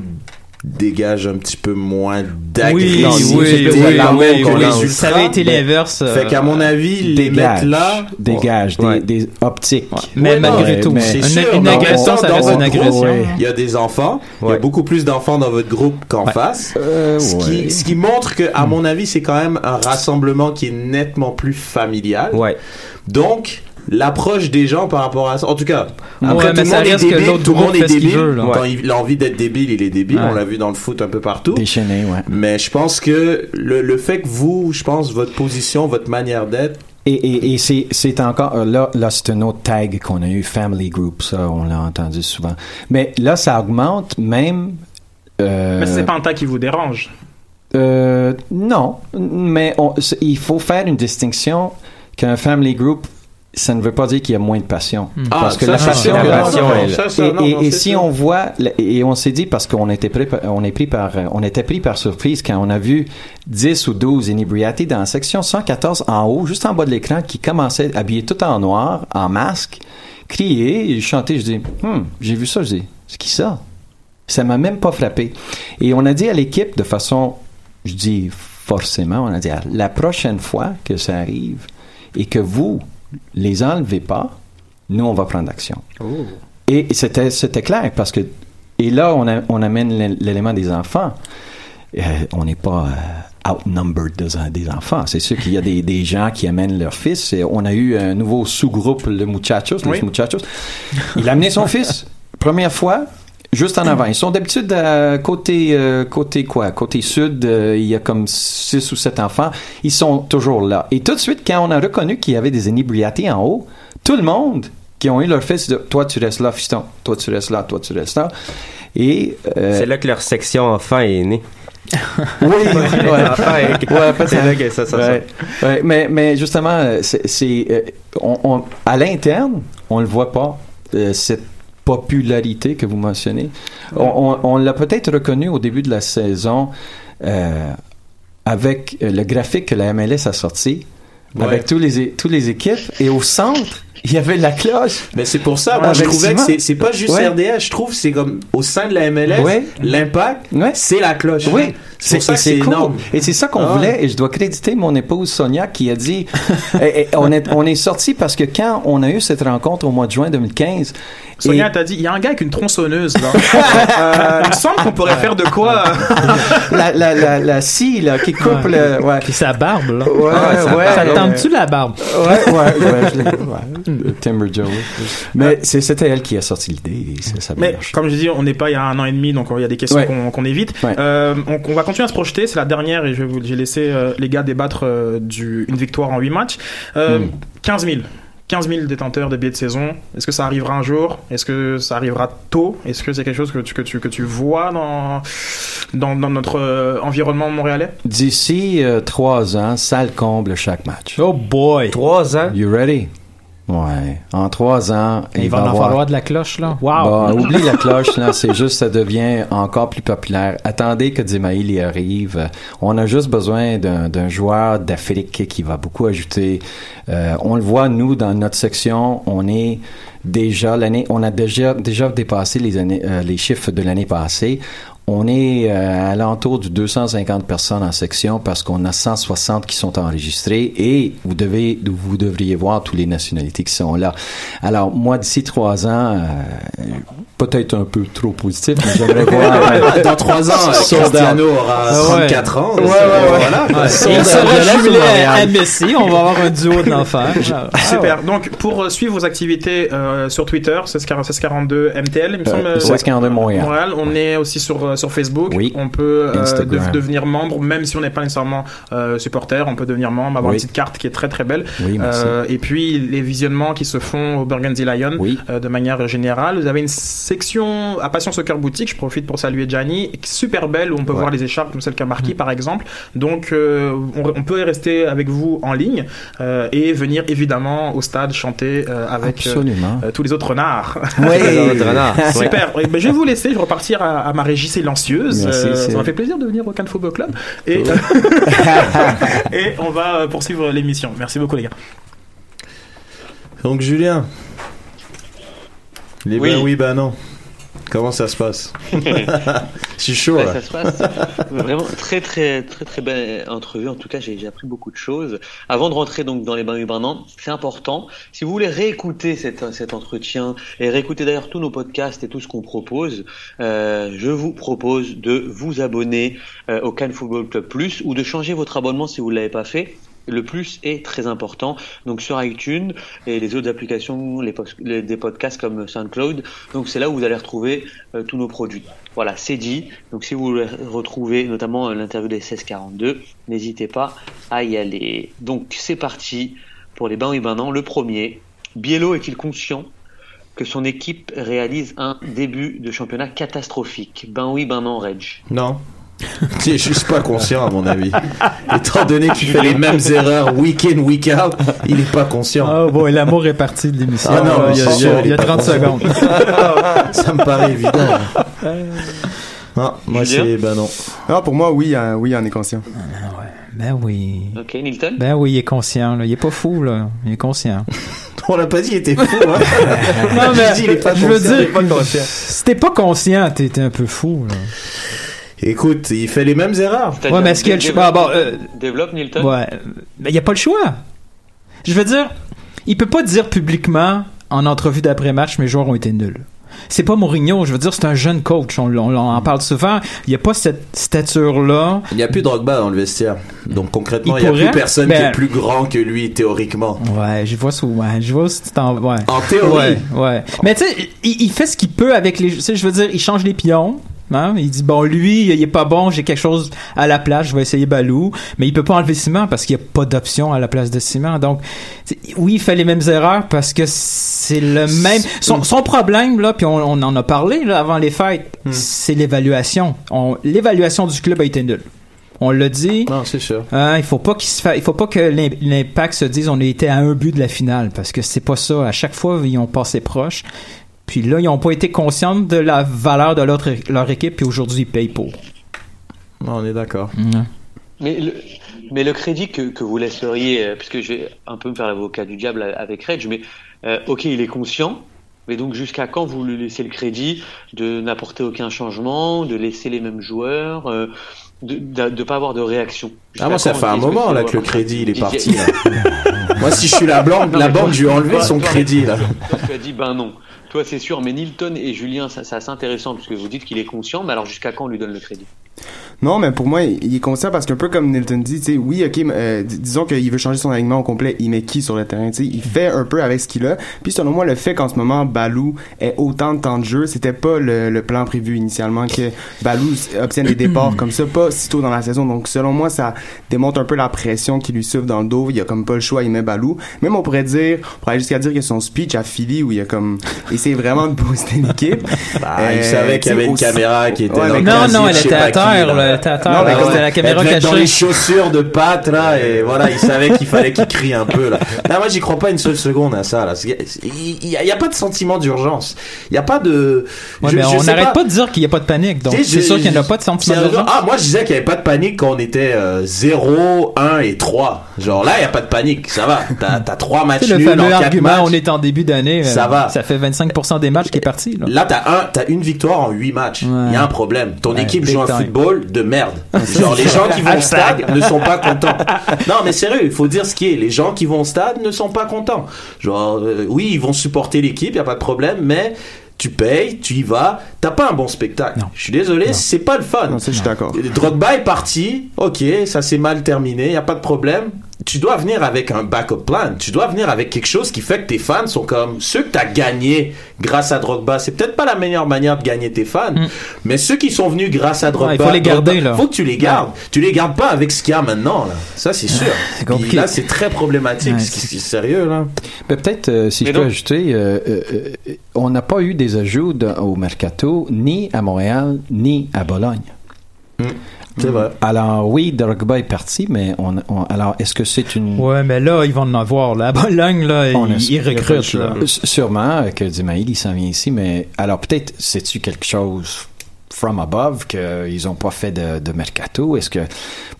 dégage un petit peu moins d'agressivité oui, oui, oui, oui. Ça avait été l'inverse, euh, Fait qu'à mon avis, les mettre là, dégage, des, optiques. Mais Ouais, malgré non, tout, une- agression, ça reste une agression. ouais, Il y a des enfants, il y a beaucoup plus d'enfants dans votre groupe qu'en face. ce, ouais. qui, ce qui montre que, à mon avis, c'est quand même un rassemblement qui est nettement plus familial. Donc, l'approche des gens par rapport à ça, en tout cas, Ouais, après mais tout le ça monde est débile, tout le monde est débile. veut, là. Quand Ouais. il a envie d'être débile, il est débile. Ouais. On l'a vu dans le foot un peu partout. Déchaîné, ouais. Mais je pense que le, le fait que vous, je pense, votre position, votre manière d'être, Et, et, et c'est, c'est encore, euh, là, là c'est un autre tag qu'on a eu, Family Group, ça, on l'a entendu souvent. Mais là, ça augmente même. euh, Mais c'est pas un tas qui vous dérange. euh, non, mais on- il faut faire une distinction qu'un family group, ça ne veut pas dire qu'il y a moins de passion. Hmm. Parce Ah, que ça, la passion, Non, non, non, ça, ça, et, non, et- non, et c'est si sûr. on voit, et on s'est dit parce qu'on était pris, par- on est pris par, on était pris par surprise quand on a vu 10 ou 12 inebriatés dans la section 114 en haut, juste en bas de l'écran, qui commençaient habillés tout en noir, en masque, crier, chanter. Je dis, Hmm, j'ai vu ça, je dis, c'est qui ça? Ça m'a même pas frappé. Et on a dit à l'équipe de façon, je dis forcément, on a dit la prochaine fois que ça arrive et que vous les enlevez pas, nous on va prendre action. Et c'était c'était clair parce que et là on, a- on amène l'é- l'élément des enfants. Euh, on n'est pas euh, outnumbered des, des enfants. C'est sûr qu'il y a des, des gens qui amènent leur fils. Et on a eu un nouveau sous-groupe, le Muchachos, les. Muchachos. Il a amené son fils. Première fois, juste en avant. Ils sont d'habitude euh, côté euh, côté quoi? Côté sud, euh, il y a comme six ou sept enfants. Ils sont toujours là. Et tout de suite, quand on a reconnu qu'il y avait des inebriatés en haut, tout le monde qui ont eu leur fils, de, toi tu restes là, fiston, toi tu restes là, toi tu restes là. Et euh, C'est là que leur section enfant est née. oui, ouais. c'est là que ça, ça, Ouais. Ouais, mais, mais justement, c'est, on, on- à l'interne, on le voit pas, euh, cette popularité que vous mentionnez. On, on- on l'a peut-être reconnu au début de la saison euh, avec euh, le graphique que la MLS a sorti, Ouais. avec tous les, tous les équipes, et au centre, il y avait la cloche. Mais c'est pour ça, moi, je trouvais que c'est, pas juste Ouais. RDS, je trouve que c'est comme au sein de la MLS, Ouais. l'impact, c'est la cloche. Oui, c'est ça c'est cool. Et c'est ça qu'on Ah. voulait, et je dois créditer mon épouse Sonia qui a dit, et- et on est, on est sorti parce que quand on a eu cette rencontre au mois de juin 2015, Sonia et- t'a dit, il y a un gars avec une tronçonneuse là. Euh, il me semble qu'on pourrait faire de quoi la, la, la, la scie, là, qui coupe le, ouais. Puis sa barbe, là. Ouais, ça, ouais, ça te ouais. tente-tu la barbe? Ouais, ouais, ouais, ouais. Timber Joe. Mais c'était elle qui a sorti l'idée, Mais marche. comme je dis, on n'est pas il y a un an et demi, donc il y a des questions Ouais. qu'on qu'on évite. Euh, on, on va continuer à se projeter. C'est la dernière et je vais vous- j'ai laissé euh, les gars débattre euh, du, une victoire en 8 matchs. Euh, Hmm. 15 000. 15 000 détenteurs de billets de saison. Est-ce que ça arrivera un jour? Est-ce que ça arrivera tôt? Est-ce que c'est quelque chose que tu, que tu, que tu vois dans, dans, dans notre euh, environnement montréalais? D'ici euh, trois ans, salle comble chaque match. Oh boy! Trois ans? You ready? Ouais. En trois ans, Il, il, va en avoir falloir de la cloche, là. Wow! Bah, oublie la cloche, là, c'est juste, ça devient encore plus populaire. Attendez que Dimaïl y arrive. On a juste besoin d'un d'un joueur d'Afrique qui va beaucoup ajouter. Euh, on le voit, nous, dans notre section, on est déjà, l'année, on a déjà, déjà dépassé les années, euh, les chiffres de l'année passée. On est à l'entour de 250 personnes en section parce qu'on a 160 qui sont enregistrés et vous devez, vous devriez voir toutes les nationalités qui sont là. Alors, moi, d'ici trois ans, euh, peut-être un peu trop positif, mais j'aimerais voir. Dans trois ans. Cristiano aura Ah ouais. 34 ans. Ouais, ouais, ouais. Voilà. Il sera jumelé à Messi. On va avoir un duo de l'enfer. Super. Donc, pour euh, suivre vos activités euh, sur Twitter, c'est 1642 MTL, il me semble. Euh, 1642 Montréal. Montréal. On est aussi sur, euh, sur Facebook. Oui. On peut euh, devenir membre, même si on n'est pas nécessairement euh, supporter. On peut devenir membre, avoir Oui. une petite carte qui est très très belle. Oui, merci. Euh, et puis, les visionnements qui se font au Burgundy Lion euh, de manière générale. Vous avez une section à Passion Soccer Boutique. Je profite pour saluer Gianni. Super belle où on peut Ouais. voir les écharpes comme celle qu'a Mm. marqué par exemple. Donc, euh, on, on peut rester avec vous en ligne euh, et venir évidemment au stade chanter euh, avec euh, euh, tous les autres renards. Oui. Les autres renards, oui. Super. Oui, ben, je vais vous laisser. Je vais repartir à, à ma régie silencieuse. Merci, Euh, ça m'a fait plaisir de venir au Cannes Football Club. Et, et on va poursuivre l'émission. Merci beaucoup les gars. Donc, Julien. Les Oui. ben oui, ben non. Comment ça se passe Je suis chaud Ouais, là. ça se passe vraiment très très très très belle entrevue. En tout cas, j'ai appris beaucoup de choses. Avant de rentrer donc dans les bains non, c'est important. Si vous voulez réécouter cet, cet entretien et réécouter d'ailleurs tous nos podcasts et tout ce qu'on propose, euh, je vous propose de vous abonner euh, au Cannes Football Club Plus ou de changer votre abonnement si vous ne l'avez pas fait. Le plus est très important. Donc sur iTunes et les autres applications, les, des podcasts comme SoundCloud. Donc c'est là où vous allez retrouver euh, tous nos produits. Voilà, c'est dit. Donc si vous voulez retrouver notamment euh, l'interview des 1642, n'hésitez pas à y aller. Donc c'est parti pour les bains et bains. Le premier, Biello est-il conscient que son équipe réalise un début de championnat catastrophique? Ben oui, ben non, Reg. Non. Tu es juste pas conscient, à mon avis. Étant donné qu'il fait les mêmes erreurs week in, week out, il est pas conscient. Ah bon, et l'amour est parti de l'émission. Ah non, là, il y a, c'est il y a- sûr, il y a il est pas 30 conscient. secondes. Ça me paraît évident. Non, moi c'est ben non. Non, pour moi, oui, euh, oui, on est conscient. Ben oui. Ok, Nilton? Ben oui, il est conscient. Là. Il est pas fou, là. Il est conscient. On l'a pas dit, il était fou. Hein? non, mais J'ai dit, il est pas je veux conscient, il est dire, pas conscient. si t'es pas conscient, t'es t'es un peu fou. Là. Écoute, il fait les mêmes erreurs. Ouais, mais est-ce qu'il y a le choix? Ah, bon, euh, Développe, Nilton? Ouais. Mais il n'y a pas le choix. Je veux dire, il peut pas dire publiquement en entrevue d'après-match mes joueurs ont été nuls. C'est pas Mourinho, je veux dire, c'est un jeune coach. On, on- on en parle souvent. Il n'y a pas cette stature-là. Il n'y a plus de Drogba dans le vestiaire. Donc concrètement, Il n'y a plus personne qui est plus grand que lui, théoriquement. Ouais, je vois souvent. Je vois en. Ouais. En théorie. Ouais, ouais. Mais tu sais, il, il fait ce qu'il peut avec les. Tu sais, je veux dire, il change les pions. Hein? Il dit bon lui il est pas bon j'ai quelque chose à la place je vais essayer Balou mais il peut pas enlever Ciment parce qu'il y a pas d'option à la place de Ciment donc oui il fait les mêmes erreurs parce que c'est le même son, son problème là puis on, on en a parlé là, avant les fêtes c'est l'évaluation On- l'évaluation du club a été nulle on l'a dit. Non, c'est sûr. Hein, il faut pas qu'il se fa- il faut pas que l'im- l'impact se dise on a été à un but de la finale parce que c'est pas ça. À chaque fois ils ont passé proche. Puis là ils ont pas été conscients de la valeur de leur équipe puis aujourd'hui ils payent pour. Non, on est d'accord. Mais le, mais le crédit que, que vous laisseriez, euh, puisque je vais un peu me faire l'avocat du diable avec Reg, mais euh, ok, il est conscient, mais donc jusqu'à quand vous lui laissez le crédit de n'apporter aucun changement, de laisser les mêmes joueurs, euh, de ne pas avoir de réaction? Ah, moi, ça fait un moment là que le crédit il est parti. là. moi, si je suis la banque, Non, la banque, je lui ai enlevé son toi, crédit là. Toi, tu as dit ben non. Toi, c'est sûr, mais Nilton et Julien, ça, c'est assez intéressant parce vous dites qu'il est conscient, mais alors jusqu'à quand on lui donne le crédit? Non, mais pour moi, il est conscient parce qu'un peu comme Nilton dit, tu sais, oui, ok, euh, dis- disons qu'il veut changer son alignement au complet, il met qui sur le terrain, tu sais, il fait un peu avec ce qu'il a. Puis selon moi, le fait qu'en ce moment, Balou ait autant de temps de jeu, c'était pas le, le plan prévu initialement que Balou obtienne des départs comme ça, pas si tôt dans la saison. Donc selon moi, ça démontre un peu la pression qui lui souffle dans le dos. Il a comme pas le choix, il met Balou. Même on pourrait dire, on pourrait aller jusqu'à dire que son speech à Philly où il a comme essayé vraiment de booster l'équipe. Ah, il savait qu'il y avait une caméra qui était dans le Non, non, elle était pas à terre, là. À terre, Non, mais comme- c'était la caméra être dans cachée. les chaussures de pâte là et voilà, il savait qu'il fallait qu'il crie un peu là. Non, moi j'y crois pas une seule seconde à ça là. Il y, a- y pas de sentiment d'urgence. Il y a pas de. Ouais, je- mais je on n'arrête pas. pas de dire qu'il n'y a pas de panique. Donc c'est sûr qu'il n'y en a pas de sentiment d'urgence. Ah, moi je disais qu'il n'y avait pas de panique quand on était euh, 0, 1 et 3. Genre là, il n'y a pas de panique, ça va. T'as as 3 matchs C'est le nuls en fameux 4 argument, matchs. on est en début d'année. Ça euh, va. Ça fait 25% des matchs qui est parti. Là. Là, t'as un, t'as une victoire en 8 matchs. Il y a un problème. Ton Ouais, équipe joue un football de merde. Genre, les gens qui vont au stade ne sont pas contents. Non, mais sérieux, il faut dire ce qui est. Les gens qui vont au stade ne sont pas contents. Genre, euh, oui, ils vont supporter l'équipe, y a pas de problème, mais tu payes, tu y vas, t'as pas un bon spectacle. Je suis désolé, c'est pas le fun. Non, je suis d'accord. Drogba est parti, ok, ça s'est mal terminé, y a pas de problème. Tu dois venir avec un backup plan. Tu dois venir avec quelque chose qui fait que tes fans sont comme ceux que t'as gagnés grâce à Drogba. C'est peut-être pas la meilleure manière de gagner tes fans, mais ceux qui sont venus grâce à Drogba. Mm. il faut les garder, Drogba, là. Faut que tu les gardes. Tu les gardes pas avec ce qu'il y a maintenant, là. Ça, c'est sûr. c'est Puis compliqué. là, c'est très problématique. Ouais, C'est sérieux, là. Ben, Peut-être, euh, si Mais je peux ajouter, euh, euh, on n'a pas eu des ajouts de- au mercato ni à Montréal ni à Bologne. C'est vrai. Alors oui, Drogba est parti, mais on, on- alors est-ce que c'est une Ouais, mais là, ils vont en avoir. Là. À Bologne, là, On ils, recrutent. là. Sûrement que Dimaïl, il s'en vient ici, mais alors peut-être c'est-tu quelque chose from above qu'ils n'ont pas fait de, de mercato? Est-ce que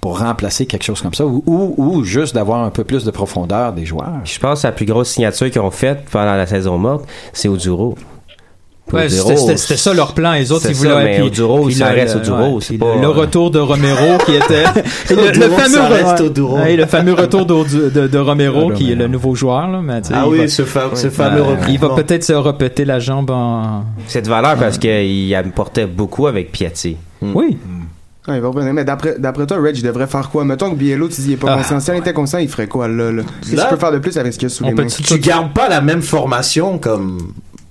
pour remplacer quelque chose comme ça ou, ou, ou juste d'avoir un peu plus de profondeur des joueurs? Je pense que la plus grosse signature qu'ils ont faite pendant la saison morte, c'est Oduro. Ouais, c'était- ça leur plan. Les autres, ils ça, voulaient. mais puis- Oduro, puis ça le- reste Oduro, ouais, c'est puis pas, le, le euh, retour de Romero qui était le, fameux ça reste ouais, le fameux retour de, de Romero qui est le nouveau joueur là. Mais, Ah oui, va- ce fa- ce fameux Euh, Il va peut-être se repéter la jambe en. Cette valeur parce qu'il apportait beaucoup avec Piatti. Oui. Ah, il va revenir. Mais d'après, d'après toi, Reg, il devrait faire quoi? Mettons que Biello, tu dis, il est pas Ah. conscient. Si il était conscient, il ferait quoi, là, là? Qu'est-ce qu'il peut faire de plus avec ce qu'il y a sous les mains? tu gardes pas la même formation comme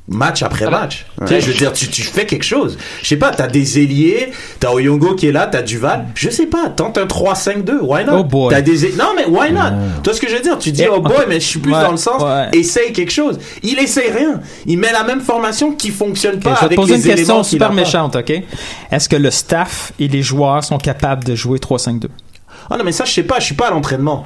match après match. Tu sais, je veux dire, tu, tu fais quelque chose. Je sais pas, t'as des ailiers, t'as Oyongo qui est là, t'as Duval. Je sais pas, tente un 3-5-2, why not? Oh boy. T'as des, non mais why not? Tu vois ce que je veux dire? Tu dis, Et- oh boy, mais je suis plus Ouais, dans le sens, ouais. essaye quelque chose. Il essaye rien. Il met la même formation qui fonctionne pas je vais te avec poser les une question super méchante, ok? Est-ce que le staff et les joueurs sont capables de jouer 3-5-2? Ah non, mais ça, je sais pas, je suis pas à l'entraînement.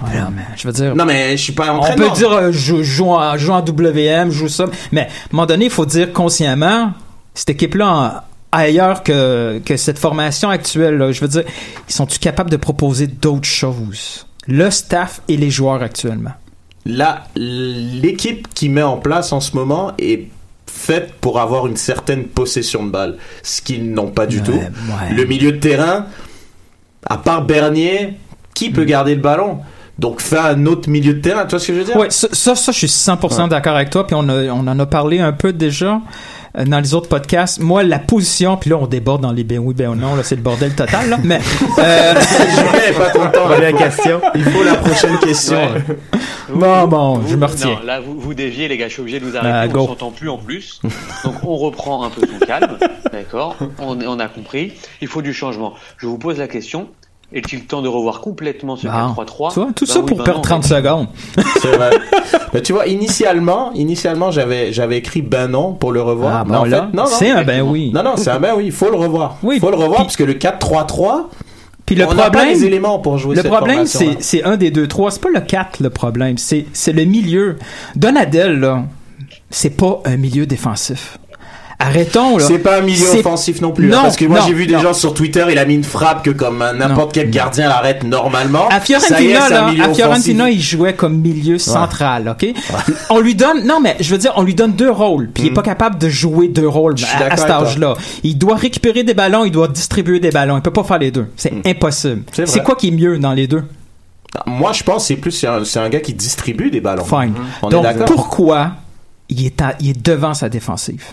Je veux dire. Non, mais je suis pas à On l'entraînement. peut dire euh, joue, joue en, joue en WM, joue ça, mais à un moment donné, il faut dire consciemment, cette équipe-là, ailleurs que, que cette formation actuelle, là, je veux dire, ils sont-ils capables de proposer d'autres choses? Le staff et les joueurs actuellement. Là, l'équipe qui met en place en ce moment est faite pour avoir une certaine possession de balle, ce qu'ils n'ont pas du tout. ouais. Le milieu de terrain, à part Bernier, qui peut garder le ballon? Donc fais un autre milieu de terrain, tu vois ce que je veux dire? Ouais, ça, ça, ça, je suis 100% d'accord avec toi, puis on, a- on en a parlé un peu déjà euh, dans les autres podcasts. Moi, la position, puis là, on déborde dans les ben oui, ben non, là, c'est le bordel total, là, mais... Euh... Est pas content. Première question. Il faut la prochaine question. Ouais. Bon, bon, je me Non, retiens. là, vous, vous déviez, les gars, je suis obligé de vous arrêter. Ah, on s'entend plus en plus. Donc, on reprend un peu son calme. D'accord? On, on a compris. Il faut du changement. Je vous pose la question. Est-il temps de revoir complètement ce Bon. 4-3-3 Tu vois, tout Ben ça oui, pour ben perdre non. 30 secondes. C'est vrai. Mais tu vois, initialement, initialement, j'avais, j'avais écrit ben non pour le revoir. Ah, bon, en là, fait, non, non. c'est un ben oui. Non, non, c'est un ben oui. Il faut le revoir. Il faut le revoir parce que le 4-3-3, Puis le on n'a pas problème, les éléments pour jouer le cette problème, c'est, c'est un des deux, trois. C'est pas le 4 le problème. C'est, c'est le milieu. Donadel, là, c'est pas un milieu défensif. Arrêtons, là. C'est pas un milieu offensif non plus. hein, Non, parce que moi j'ai vu des non. gens sur Twitter, il a mis une frappe que comme un- n'importe quel gardien l'arrête normalement. À est, Fiorentina, là, à il jouait comme milieu central, ok? On lui donne, non, mais je veux dire, on lui donne deux rôles, puis il est pas capable de jouer deux rôles Mm. À, à cet âge-là. Il doit récupérer des ballons, il doit distribuer des ballons. Il peut pas faire les deux. C'est impossible. Mm. C'est C'est quoi qui est mieux dans les deux? Moi je pense que c'est plus c'est un, c'est un gars qui distribue des ballons. Fine. On Donc, est d'accord. pourquoi il est, à- il est devant sa défensive?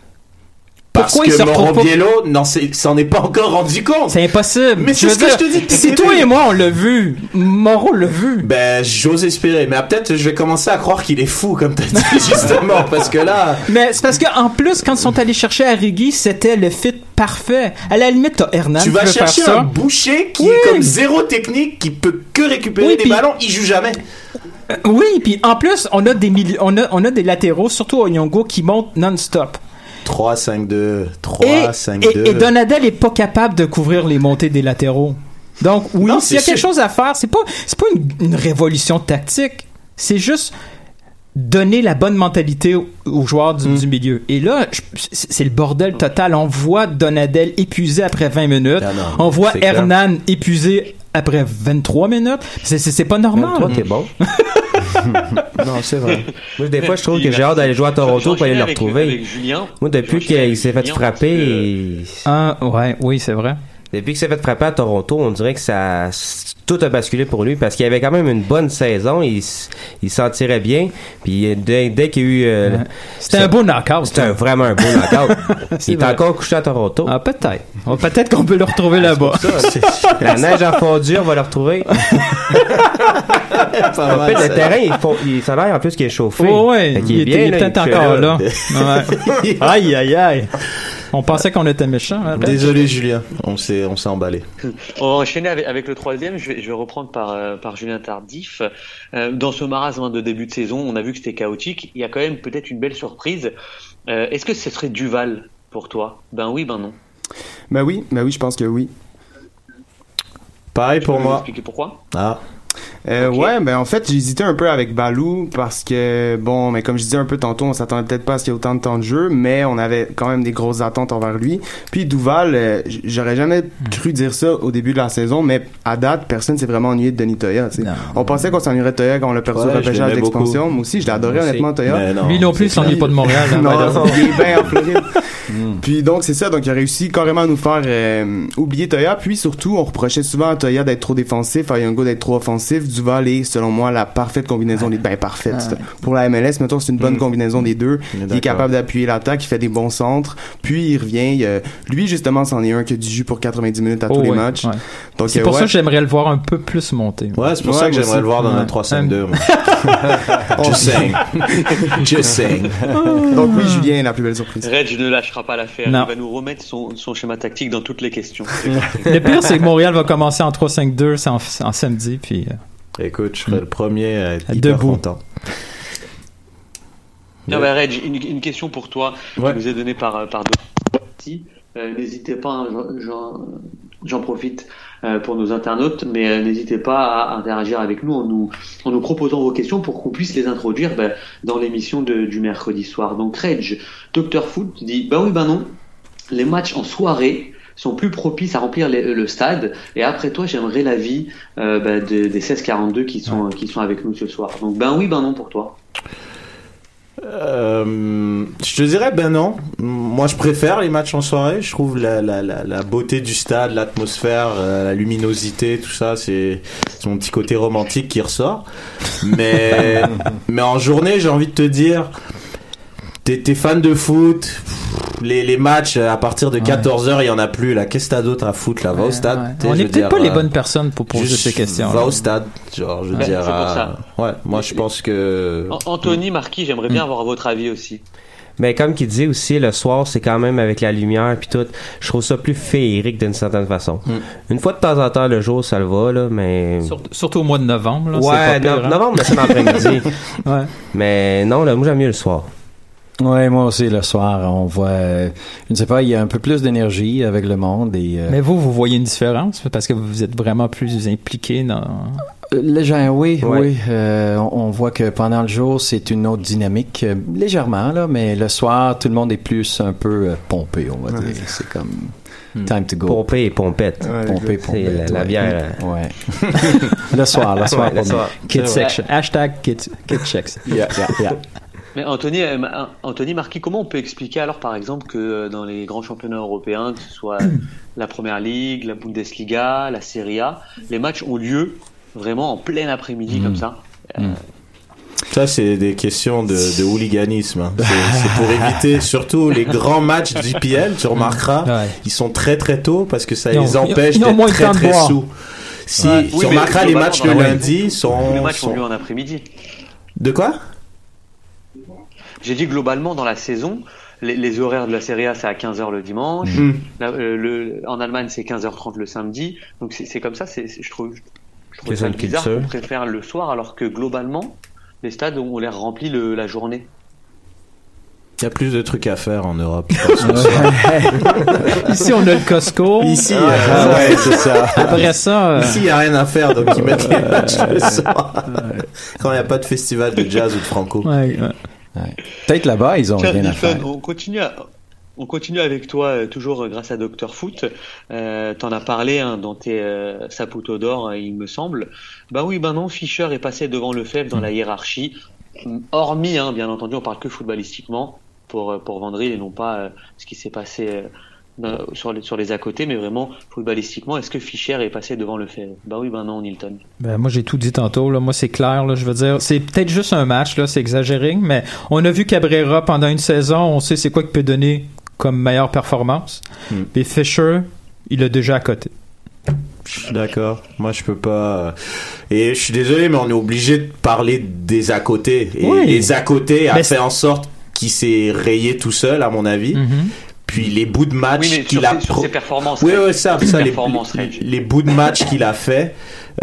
Parce pourquoi il que Mauro pas- Biello n'en s'en est pas encore rendu compte. C'est impossible. Mais c'est ce que je te dis Si toi et moi, on l'a vu, Moreau l'a vu. Ben, j'ose espérer. Mais ah, peut-être je vais commencer à croire qu'il est fou, comme t'as dit, justement. parce que là. Mais c'est parce qu'en plus, quand ils sont allés chercher Arrigui, c'était le fit parfait. À la limite, t'as Hernan tu vas chercher un boucher qui Oui. est comme zéro technique, qui peut que récupérer Oui, des ballons, il joue jamais. Euh, Oui, puis en plus, on a des on a, on a des latéraux, surtout Onyongo, qui montent non-stop. 3-5-2, 3, Et, 5-2. et, et Donadel est pas capable de couvrir les montées des latéraux. Donc oui, s'il y a quelque sûr. chose à faire, c'est pas c'est pas une, une révolution tactique, c'est juste donner la bonne mentalité aux, joueurs du, Mm. du milieu. Et là, c'est le bordel total. On voit Donadel épuisé après 20 minutes. Ah non, On voit clair. Hernan épuisé après 23 minutes. C'est- pas normal. 23, t'es bon. Non, c'est vrai. Moi, des fois, je trouve que j'ai hâte d'aller jouer à Toronto pour aller le retrouver. avec Julien. Moi, depuis qu'il s'est fait frapper, Ah, ouais, oui, c'est vrai. Depuis qu'il s'est fait frapper à Toronto, on dirait que ça tout a basculé pour lui parce qu'il avait quand même une bonne saison, il, il s'en tirait bien. Puis dès, dès qu'il y a eu, euh. C'était un beau knockout. c'était vraiment un beau knockout. Il est vrai. encore couché à Toronto. Ah, peut-être. Peut-être qu'on peut le retrouver là-bas. La neige a fondu, on va le retrouver. En fait, le terrain, il, faut, il ça a l'air en plus qu'il est chauffé. Oh, ouais, il, est était- bien, il est peut-être encore là. là. Ouais. aïe, aïe, aïe. On pensait qu'on était méchants. hein. Désolé, Julien. On s'est, on s'est emballé. On va enchaîner avec, avec le troisième. Je vais, je vais reprendre par, euh, par Julien Tardif. Euh, dans ce marasme de début de saison, on a vu que c'était chaotique. Il y a quand même peut-être une belle surprise. Euh, Est-ce que ce serait Duval pour toi? Ben oui, ben non. Ben oui, ben oui, je pense que oui. Pareil Tu pour peux moi. expliquer pourquoi? Ah. Euh, Ouais, ben en fait, hésité un peu avec Balou parce que, bon, mais comme je disais un peu tantôt, on s'attendait peut-être pas à ce qu'il y ait autant de temps de jeu, mais on avait quand même des grosses attentes envers lui. Puis Duval, euh, j'aurais jamais cru dire ça au début de la saison, mais à date, personne s'est vraiment ennuyé de Denis Toya. tu sais. On pensait qu'on s'ennuierait de Toya quand on l'a perdu Ouais, au repêchage d'expansion. Moi aussi, je aussi. honnêtement, Toya. Mais non, Lui non plus, il s'ennuie pas de Montréal. hein, non, il est bien en Floride. Puis donc c'est ça, donc il a réussi carrément à nous faire euh, oublier Toya. Puis surtout, on reprochait souvent à Toya d'être trop défensif, à Youngo d'être trop offensif. Duval est, selon moi, la parfaite combinaison des ben parfaite. Ouais. Pour la MLS, mettons, c'est une bonne Mm. combinaison des deux. Il est capable d'appuyer l'attaque, il fait des bons centres. Puis il revient. il, euh, lui justement, c'en est un qui a du jus pour 90 minutes à Oh, tous les matchs. ouais. Donc C'est euh, pour ouais. ça que j'aimerais le voir un peu plus monter. Ouais, c'est pour Ouais, ça que j'aimerais le voir dans Ouais. un 3-5-2. moi. Just saying. Just saying. Donc oui, Julien est la plus belle surprise. Reg ne lâchera pas l'affaire. Non. Il va nous remettre son, son schéma tactique dans toutes les questions. Le pire, c'est que Montréal va commencer en 3-5-2 c'est en, en samedi, puis euh, Écoute, je serais le premier à être hyper debout. content. Non, bah, Reg, une, une question pour toi Ouais. qui nous est donnée par, par deux parties. Euh, n'hésitez pas, hein, j'en- profite euh, pour nos internautes, mais euh, n'hésitez pas à interagir avec nous en nous, en nous proposant vos questions pour qu'on puisse les introduire bah, dans l'émission de- du mercredi soir. Donc Reg, Docteur Foot dit, bah oui, bah non, les matchs en soirée sont plus propices à remplir les- le stade. Et après toi, j'aimerais l'avis euh, bah, de- des 16-42 qui sont, qui sont avec nous ce soir. Donc ben oui, ben non pour toi. Euh, je te dirais ben non. Moi, je préfère les matchs en soirée. Je trouve la, la, la, la beauté du stade, l'atmosphère, euh, la luminosité, tout ça, c'est mon petit côté romantique qui ressort. Mais mais en journée, j'ai envie de te dire, t'es fan de foot. Les, les matchs à partir de 14h, il y en a plus là. Qu'est-ce que t'as d'autre à foutre là? Va au stade. on n'est peut-être dire, pas les euh, bonnes personnes pour poser ces questions. Va au stade, genre je veux Ouais, dire. c'est pour euh, ça. Ouais, moi je pense que. An- Anthony, Marquis, j'aimerais bien avoir votre avis aussi. Mais comme qu'il dit aussi, le soir, c'est quand même avec la lumière puis tout. Je trouve ça plus féerique d'une certaine façon. Une fois de temps en temps, le jour, ça le va, là, mais... Surtout, surtout au mois de novembre. Là, ouais, c'est pas no- pire, hein. novembre, mais c'est l'après-midi. Ouais. Mais non, là, moi, j'aime mieux le soir. Ouais, moi aussi, le soir, on voit, euh, je ne sais pas, il y a un peu plus d'énergie avec le monde et, euh, Mais vous, vous voyez une différence? Parce que vous êtes vraiment plus impliqué dans. Euh, Les gens, oui, Ouais. oui. Euh, on, voit que pendant le jour, c'est une autre dynamique, euh, légèrement, là, mais le soir, tout le monde est plus un peu euh, pompé, on va Ouais. dire. C'est comme time to go. Pompé et pompette. Pompé, C'est pompette. la, la ouais. bière. euh, Ouais. le soir, le soir. Ouais, le soir. Kid Ouais. section. Hashtag kid, kid checks. Yeah, yeah, yeah. Mais Anthony, euh, Anthony Marquis, comment on peut expliquer alors par exemple que euh, dans les grands championnats européens, que ce soit la Première Ligue, la Bundesliga, la Serie A, les matchs ont lieu vraiment en plein après-midi comme ça? Euh, Ça, c'est des questions de, de hooliganisme. hein. C'est pour éviter surtout les grands matchs d'IPL, tu remarqueras. Ouais. Ils sont très très tôt parce que ça les empêche d'être de très de très boire. sous. Si Ouais. tu Oui, remarqueras les matchs la- lundi sont. les matchs ont sont- lieu en après-midi. De quoi? J'ai dit globalement dans la saison, les, les horaires de la Serie A c'est à 15h le dimanche. La- euh, le, en Allemagne c'est 15h30 le samedi, donc c'est comme ça, c'est c'est- je trouve, je trouve ça bizarre qu'on préfère le soir alors que globalement les stades ont l'air remplis le, la journée. Il y a plus de trucs à faire en Europe. Ici, on a le Costco. Ici, Ah, euh, ouais, c'est ça. Après ça, euh, Ici, il n'y a rien à faire, donc ils mettent les matchs le soir. Quand il n'y a pas de festival de jazz ou de franco. ouais, ouais. Ouais. Peut-être là-bas, ils ont Tiens, rien à faire. on continue à- On continue avec toi, euh, toujours euh, grâce à Dr Foot. Euh, T'en as parlé hein, dans tes euh, Saputo d'or, euh, il me semble. Bah oui, ben non, Fischer est passé devant Lefebvre dans la hiérarchie. Hormis, hein, bien entendu, on parle que footballistiquement pour pour et non pas euh, ce qui s'est passé sur les sur les à côté, mais vraiment footballistiquement. Est-ce que Fischer est passé devant Lefebvre? Bah oui, ben non, Nilton. Ben, moi, j'ai tout dit tantôt. Là. Moi, c'est clair. Là, je veux dire, c'est peut-être juste un match. Là, c'est exagéré, mais on a vu Cabrera pendant une saison. On sait c'est quoi qu'il peut donner comme meilleure performance. Hmm. Puis Fisher, il a déjà à côté. Je suis d'accord. Moi, je peux pas. euh, Et je suis désolé, mais on est obligé de parler des à côté. Et Oui. les à côté a Mais fait c'est- en sorte qu'il s'est rayé tout seul, à mon avis. Mhm. Puis les bouts de match Oui, qu'il a ses- sur pro- ses performances, Oui, ça, ça les, les bouts de match qu'il a fait.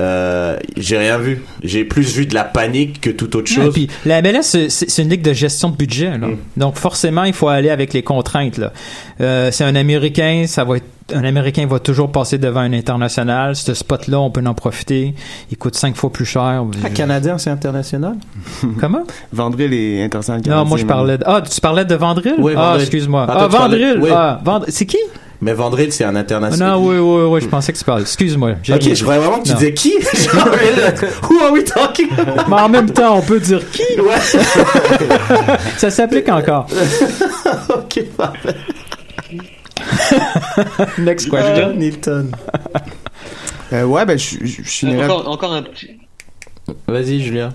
Euh, j'ai rien vu. J'ai plus vu de la panique que toute autre Ouais, chose. puis la MLS, c'est- une ligue de gestion de budget. Là. Donc forcément, il faut aller avec les contraintes. Là. Euh, c'est un Américain, ça va être un Américain va toujours passer devant un international. Ce spot-là, on peut en profiter. Il coûte cinq fois plus cher. Ah, Canadien, c'est international? Comment? Vandril est international Non, moi je parlais de... Ah, tu parlais de Vandril? Oui, ah, excuse-moi. Ah, Ah, Vandril. oui. Ah, Vand- C'est qui? Mais Vandril, c'est un international. non, oui, oui, oui, je pensais que tu parlais. Excuse-moi. j'ai Ok, je croyais vraiment que tu Non. disais qui? Who are we talking about? Mais en même temps, on peut dire qui? Ça s'applique encore. ok, parfait. Next question. Nilton. Euh, ouais, ben, je finirais. Encore, encore un petit. Vas-y, Julien.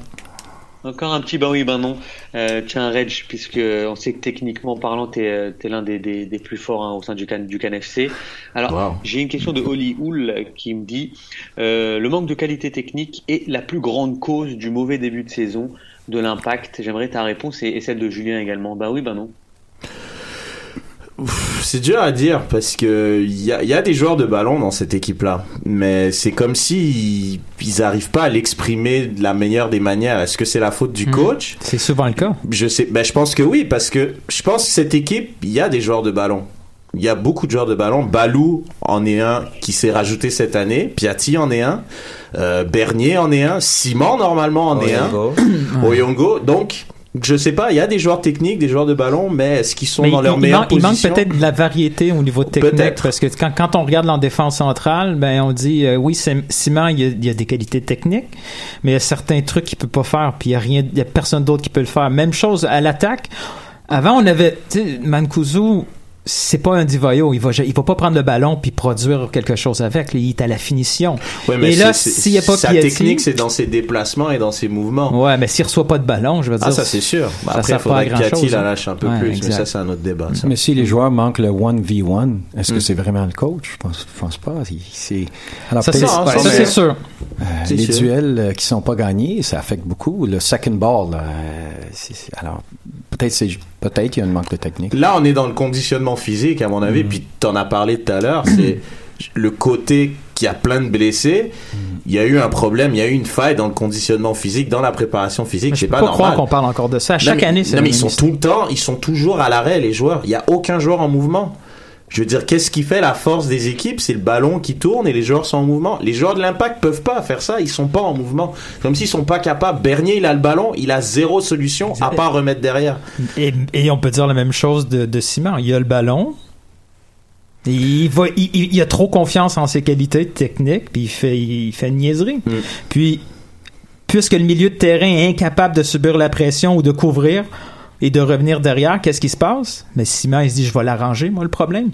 Encore un petit ben oui, ben non. Euh, tiens, Reg, puisque on sait que techniquement parlant, t'es es, l'un des, des, des plus forts hein, au sein du Can, du Can FC. Alors, j'ai une question de Oli Hull qui me dit euh, le manque de qualité technique est la plus grande cause du mauvais début de saison de l'impact. J'aimerais ta réponse et, et celle de Julien également. Ben oui, ben non. C'est dur à dire parce que il y a, il y a des joueurs de ballon dans cette équipe-là, mais c'est comme si ils, ils arrivent pas à l'exprimer de la meilleure des manières. Est-ce que c'est la faute du Hmm. coach? C'est souvent le cas. Je sais, ben je pense que oui parce que je pense que cette équipe, il y a des joueurs de ballon. Il y a beaucoup de joueurs de ballon. Balou en est un qui s'est rajouté cette année. Piatti en est un. Euh, Bernier en est un. Simon normalement en est un. Oyongo. Donc je sais pas. Il y a des joueurs techniques, des joueurs de ballon, mais est-ce qu'ils sont Mais dans il, leur il meilleure il manque peut-être de la variété au niveau technique Peut-être. parce que quand, quand on regarde en défense centrale, ben on dit euh, oui, c'est- Simon il y, a, il y a des qualités techniques, mais il y a certains trucs qu'il peut pas faire, puis il y a rien, il y a personne d'autre qui peut le faire. Même chose à l'attaque. Avant on avait, Mancuso, c'est pas un divayo, il va il va pas prendre le ballon puis produire quelque chose avec, il est à la finition. Ouais, mais et là, s'il y a pas sa Piatti- technique, c'est dans ses déplacements et dans ses mouvements. Ouais, mais s'il reçoit pas de ballon, je veux dire. Ah, ça c'est sûr. Bah, ça après, il sert pas faudrait à que grand Piatti chose. la lâche un peu Ouais, plus, mais ça c'est un autre débat. ça. Mais si les joueurs manquent le 1v1, est-ce que Mm. c'est vraiment le coach? Je pense, je pense pas. C'est, alors, Ça, c'est- sûr. Euh, C'est les sûr. duels euh, qui sont pas gagnés, ça affecte beaucoup. Le second ball, là, euh, alors peut-être c'est peut-être qu'il y a un manque de technique. Là, on est dans le conditionnement physique, à mon avis, Mm. puis t'en as parlé tout à l'heure, c'est le côté qui a plein de blessés. Mm. Il y a eu un problème, il y a eu une faille dans le conditionnement physique, dans la préparation physique, Je c'est peux pas pas normal. croire qu'on parle encore de ça. Chaque année, c'est Non, mais ils même sont tout le temps, ils sont toujours à l'arrêt, les joueurs. Il y a aucun joueur en mouvement. Je veux dire, qu'est-ce qui fait la force des équipes? C'est le ballon qui tourne et les joueurs sont en mouvement. Les joueurs de l'impact peuvent pas faire ça, ils sont pas en mouvement. Comme s'ils sont pas capables. Bernier, il a le ballon, il a zéro solution à part remettre derrière. Et, et on peut dire la même chose de, de Simon. Il a le ballon. Il, va, il, il- il a trop confiance en ses qualités techniques, puis il fait, il fait une niaiserie. Puis, puisque le milieu de terrain est incapable de subir la pression ou de couvrir et de revenir derrière, qu'est-ce qui se passe? Mais Simon, il se dit, je vais l'arranger, moi, le problème.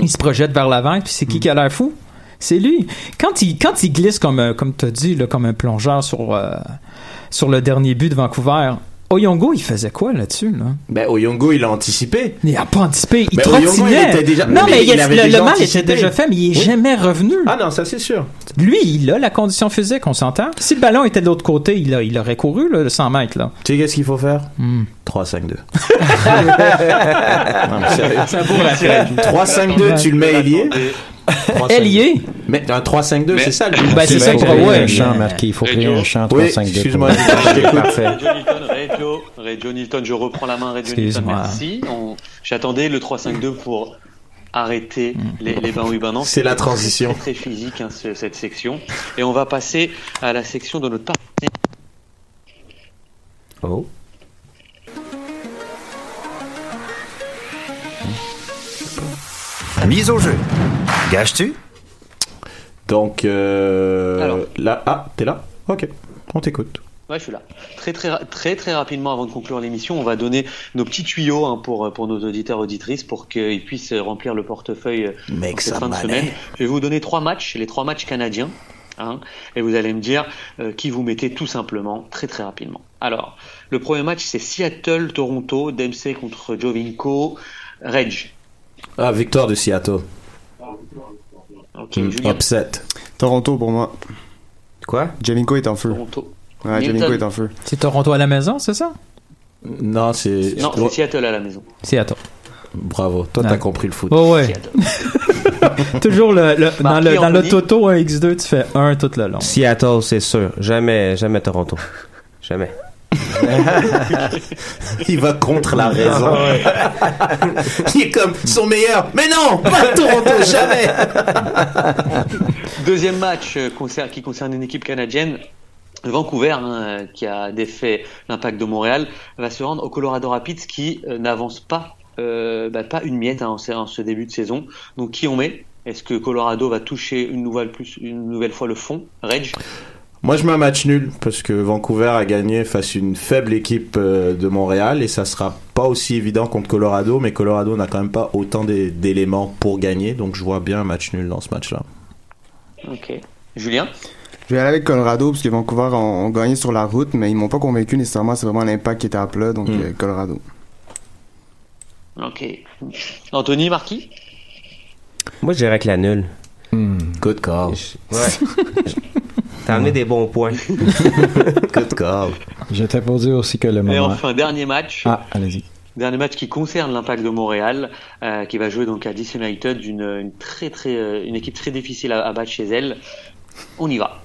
Il se projette vers l'avant, puis c'est qui qui a l'air fou? C'est lui. Quand il, quand il glisse comme, un- comme tu as dit, là, comme un plongeur sur, euh, sur le dernier but de Vancouver, Oyongo, il faisait quoi là-dessus? Là? Ben, Oyongo, il a anticipé. Il a pas anticipé. Il Ben, Oyongo, trottinait. il était déjà- Non, mais il il avait le, déjà le mal anticipé. était déjà fait, mais il est Oui. jamais revenu. Ah non, ça c'est sûr. Lui, il a la condition physique, on s'entend. Si le ballon était de l'autre côté, il, a- il aurait couru là, le 100 mètres. Là. Tu sais qu'est-ce qu'il faut faire? Hmm. 3-5-2. Non, mais sérieux. C'est un beau rappel. 3-5-2, tu le mets ailier. 3-5-2. Ailier? Mais un 3-5-2, c'est ça le but. Ben, c'est ça faut, ouais. un champ marqué. Il faut créer un champ Oui, 3-5-2. excuse-moi, pour-. Parfait. Reggio Nilton, je reprends la main, Reggio Nilton, Excuse-moi. merci. On- J'attendais le 3-5-2 pour arrêter les, les ben oui ben non. C'est la transition. Très, très physique hein, ce- cette section. Et on va passer à la section de notre partenaire. Oh. Mise au jeu. Gages-tu? Donc, euh, Alors. là, ah, t'es là? Ok, on t'écoute. Ouais, je suis là. Très très très très rapidement avant de conclure l'émission, on va donner nos petits tuyaux hein, pour pour nos auditeurs auditrices pour qu'ils puissent remplir le portefeuille euh, Make en cette fin de semaine. Je vais vous donner trois matchs, les trois matchs canadiens, hein, et vous allez me dire euh, qui vous mettez tout simplement très très rapidement. Alors, le premier match c'est Seattle Toronto, Dempsey contre Jovinko, Reg. Ah, victoire de Seattle. Ok, Julien. Upset. Toronto pour moi. Quoi? Jaminko est en feu. Toronto. Ouais. Jaminko est en feu. C'est Toronto à la maison, c'est ça? Non, c'est. Non, c'est Seattle à la maison. Seattle. Bravo, toi t'as compris le foot. Oh ouais. Seattle. Toujours le, le- dans, Marqué le, dans le Anthony. Toto 1x2, tu fais 1 tout le long. Seattle, c'est sûr. Jamais, jamais Toronto. Jamais. Il va contre la raison. Ah Il est comme son meilleur. Mais non, pas Toronto, jamais. Deuxième match euh, qui concerne une équipe canadienne. Vancouver, hein, qui a défait l'impact de Montréal, va se rendre au Colorado Rapids qui euh, n'avance pas, euh, bah, pas une miette hein, en, ce- en ce début de saison. Donc qui on met? Est-ce que Colorado va toucher une nouvelle, plus, une nouvelle fois le fond? Reg? Moi, je mets un match nul parce que Vancouver a gagné face à une faible équipe euh, de Montréal et ça sera pas aussi évident contre Colorado, mais Colorado n'a quand même pas autant d'é- d'éléments pour gagner, donc je vois bien un match nul dans ce match-là. Ok. Julien? Je vais aller avec Colorado parce que Vancouver ont, ont gagné sur la route, mais ils m'ont pas convaincu nécessairement. C'est vraiment l'impact qui était à plat, donc euh, Colorado. Ok. Anthony Marquis? Moi, je dirais que la nulle. Good call. Ouais. T'as amené des bons points. Good call. J'étais pour dire aussi que le Et moment. enfin, dernier match. Ah, allez-y. Dernier match qui concerne l'impact de Montréal, euh, qui va jouer donc à DC United, une, une très très euh, une équipe très difficile à, à battre chez elle. On y va.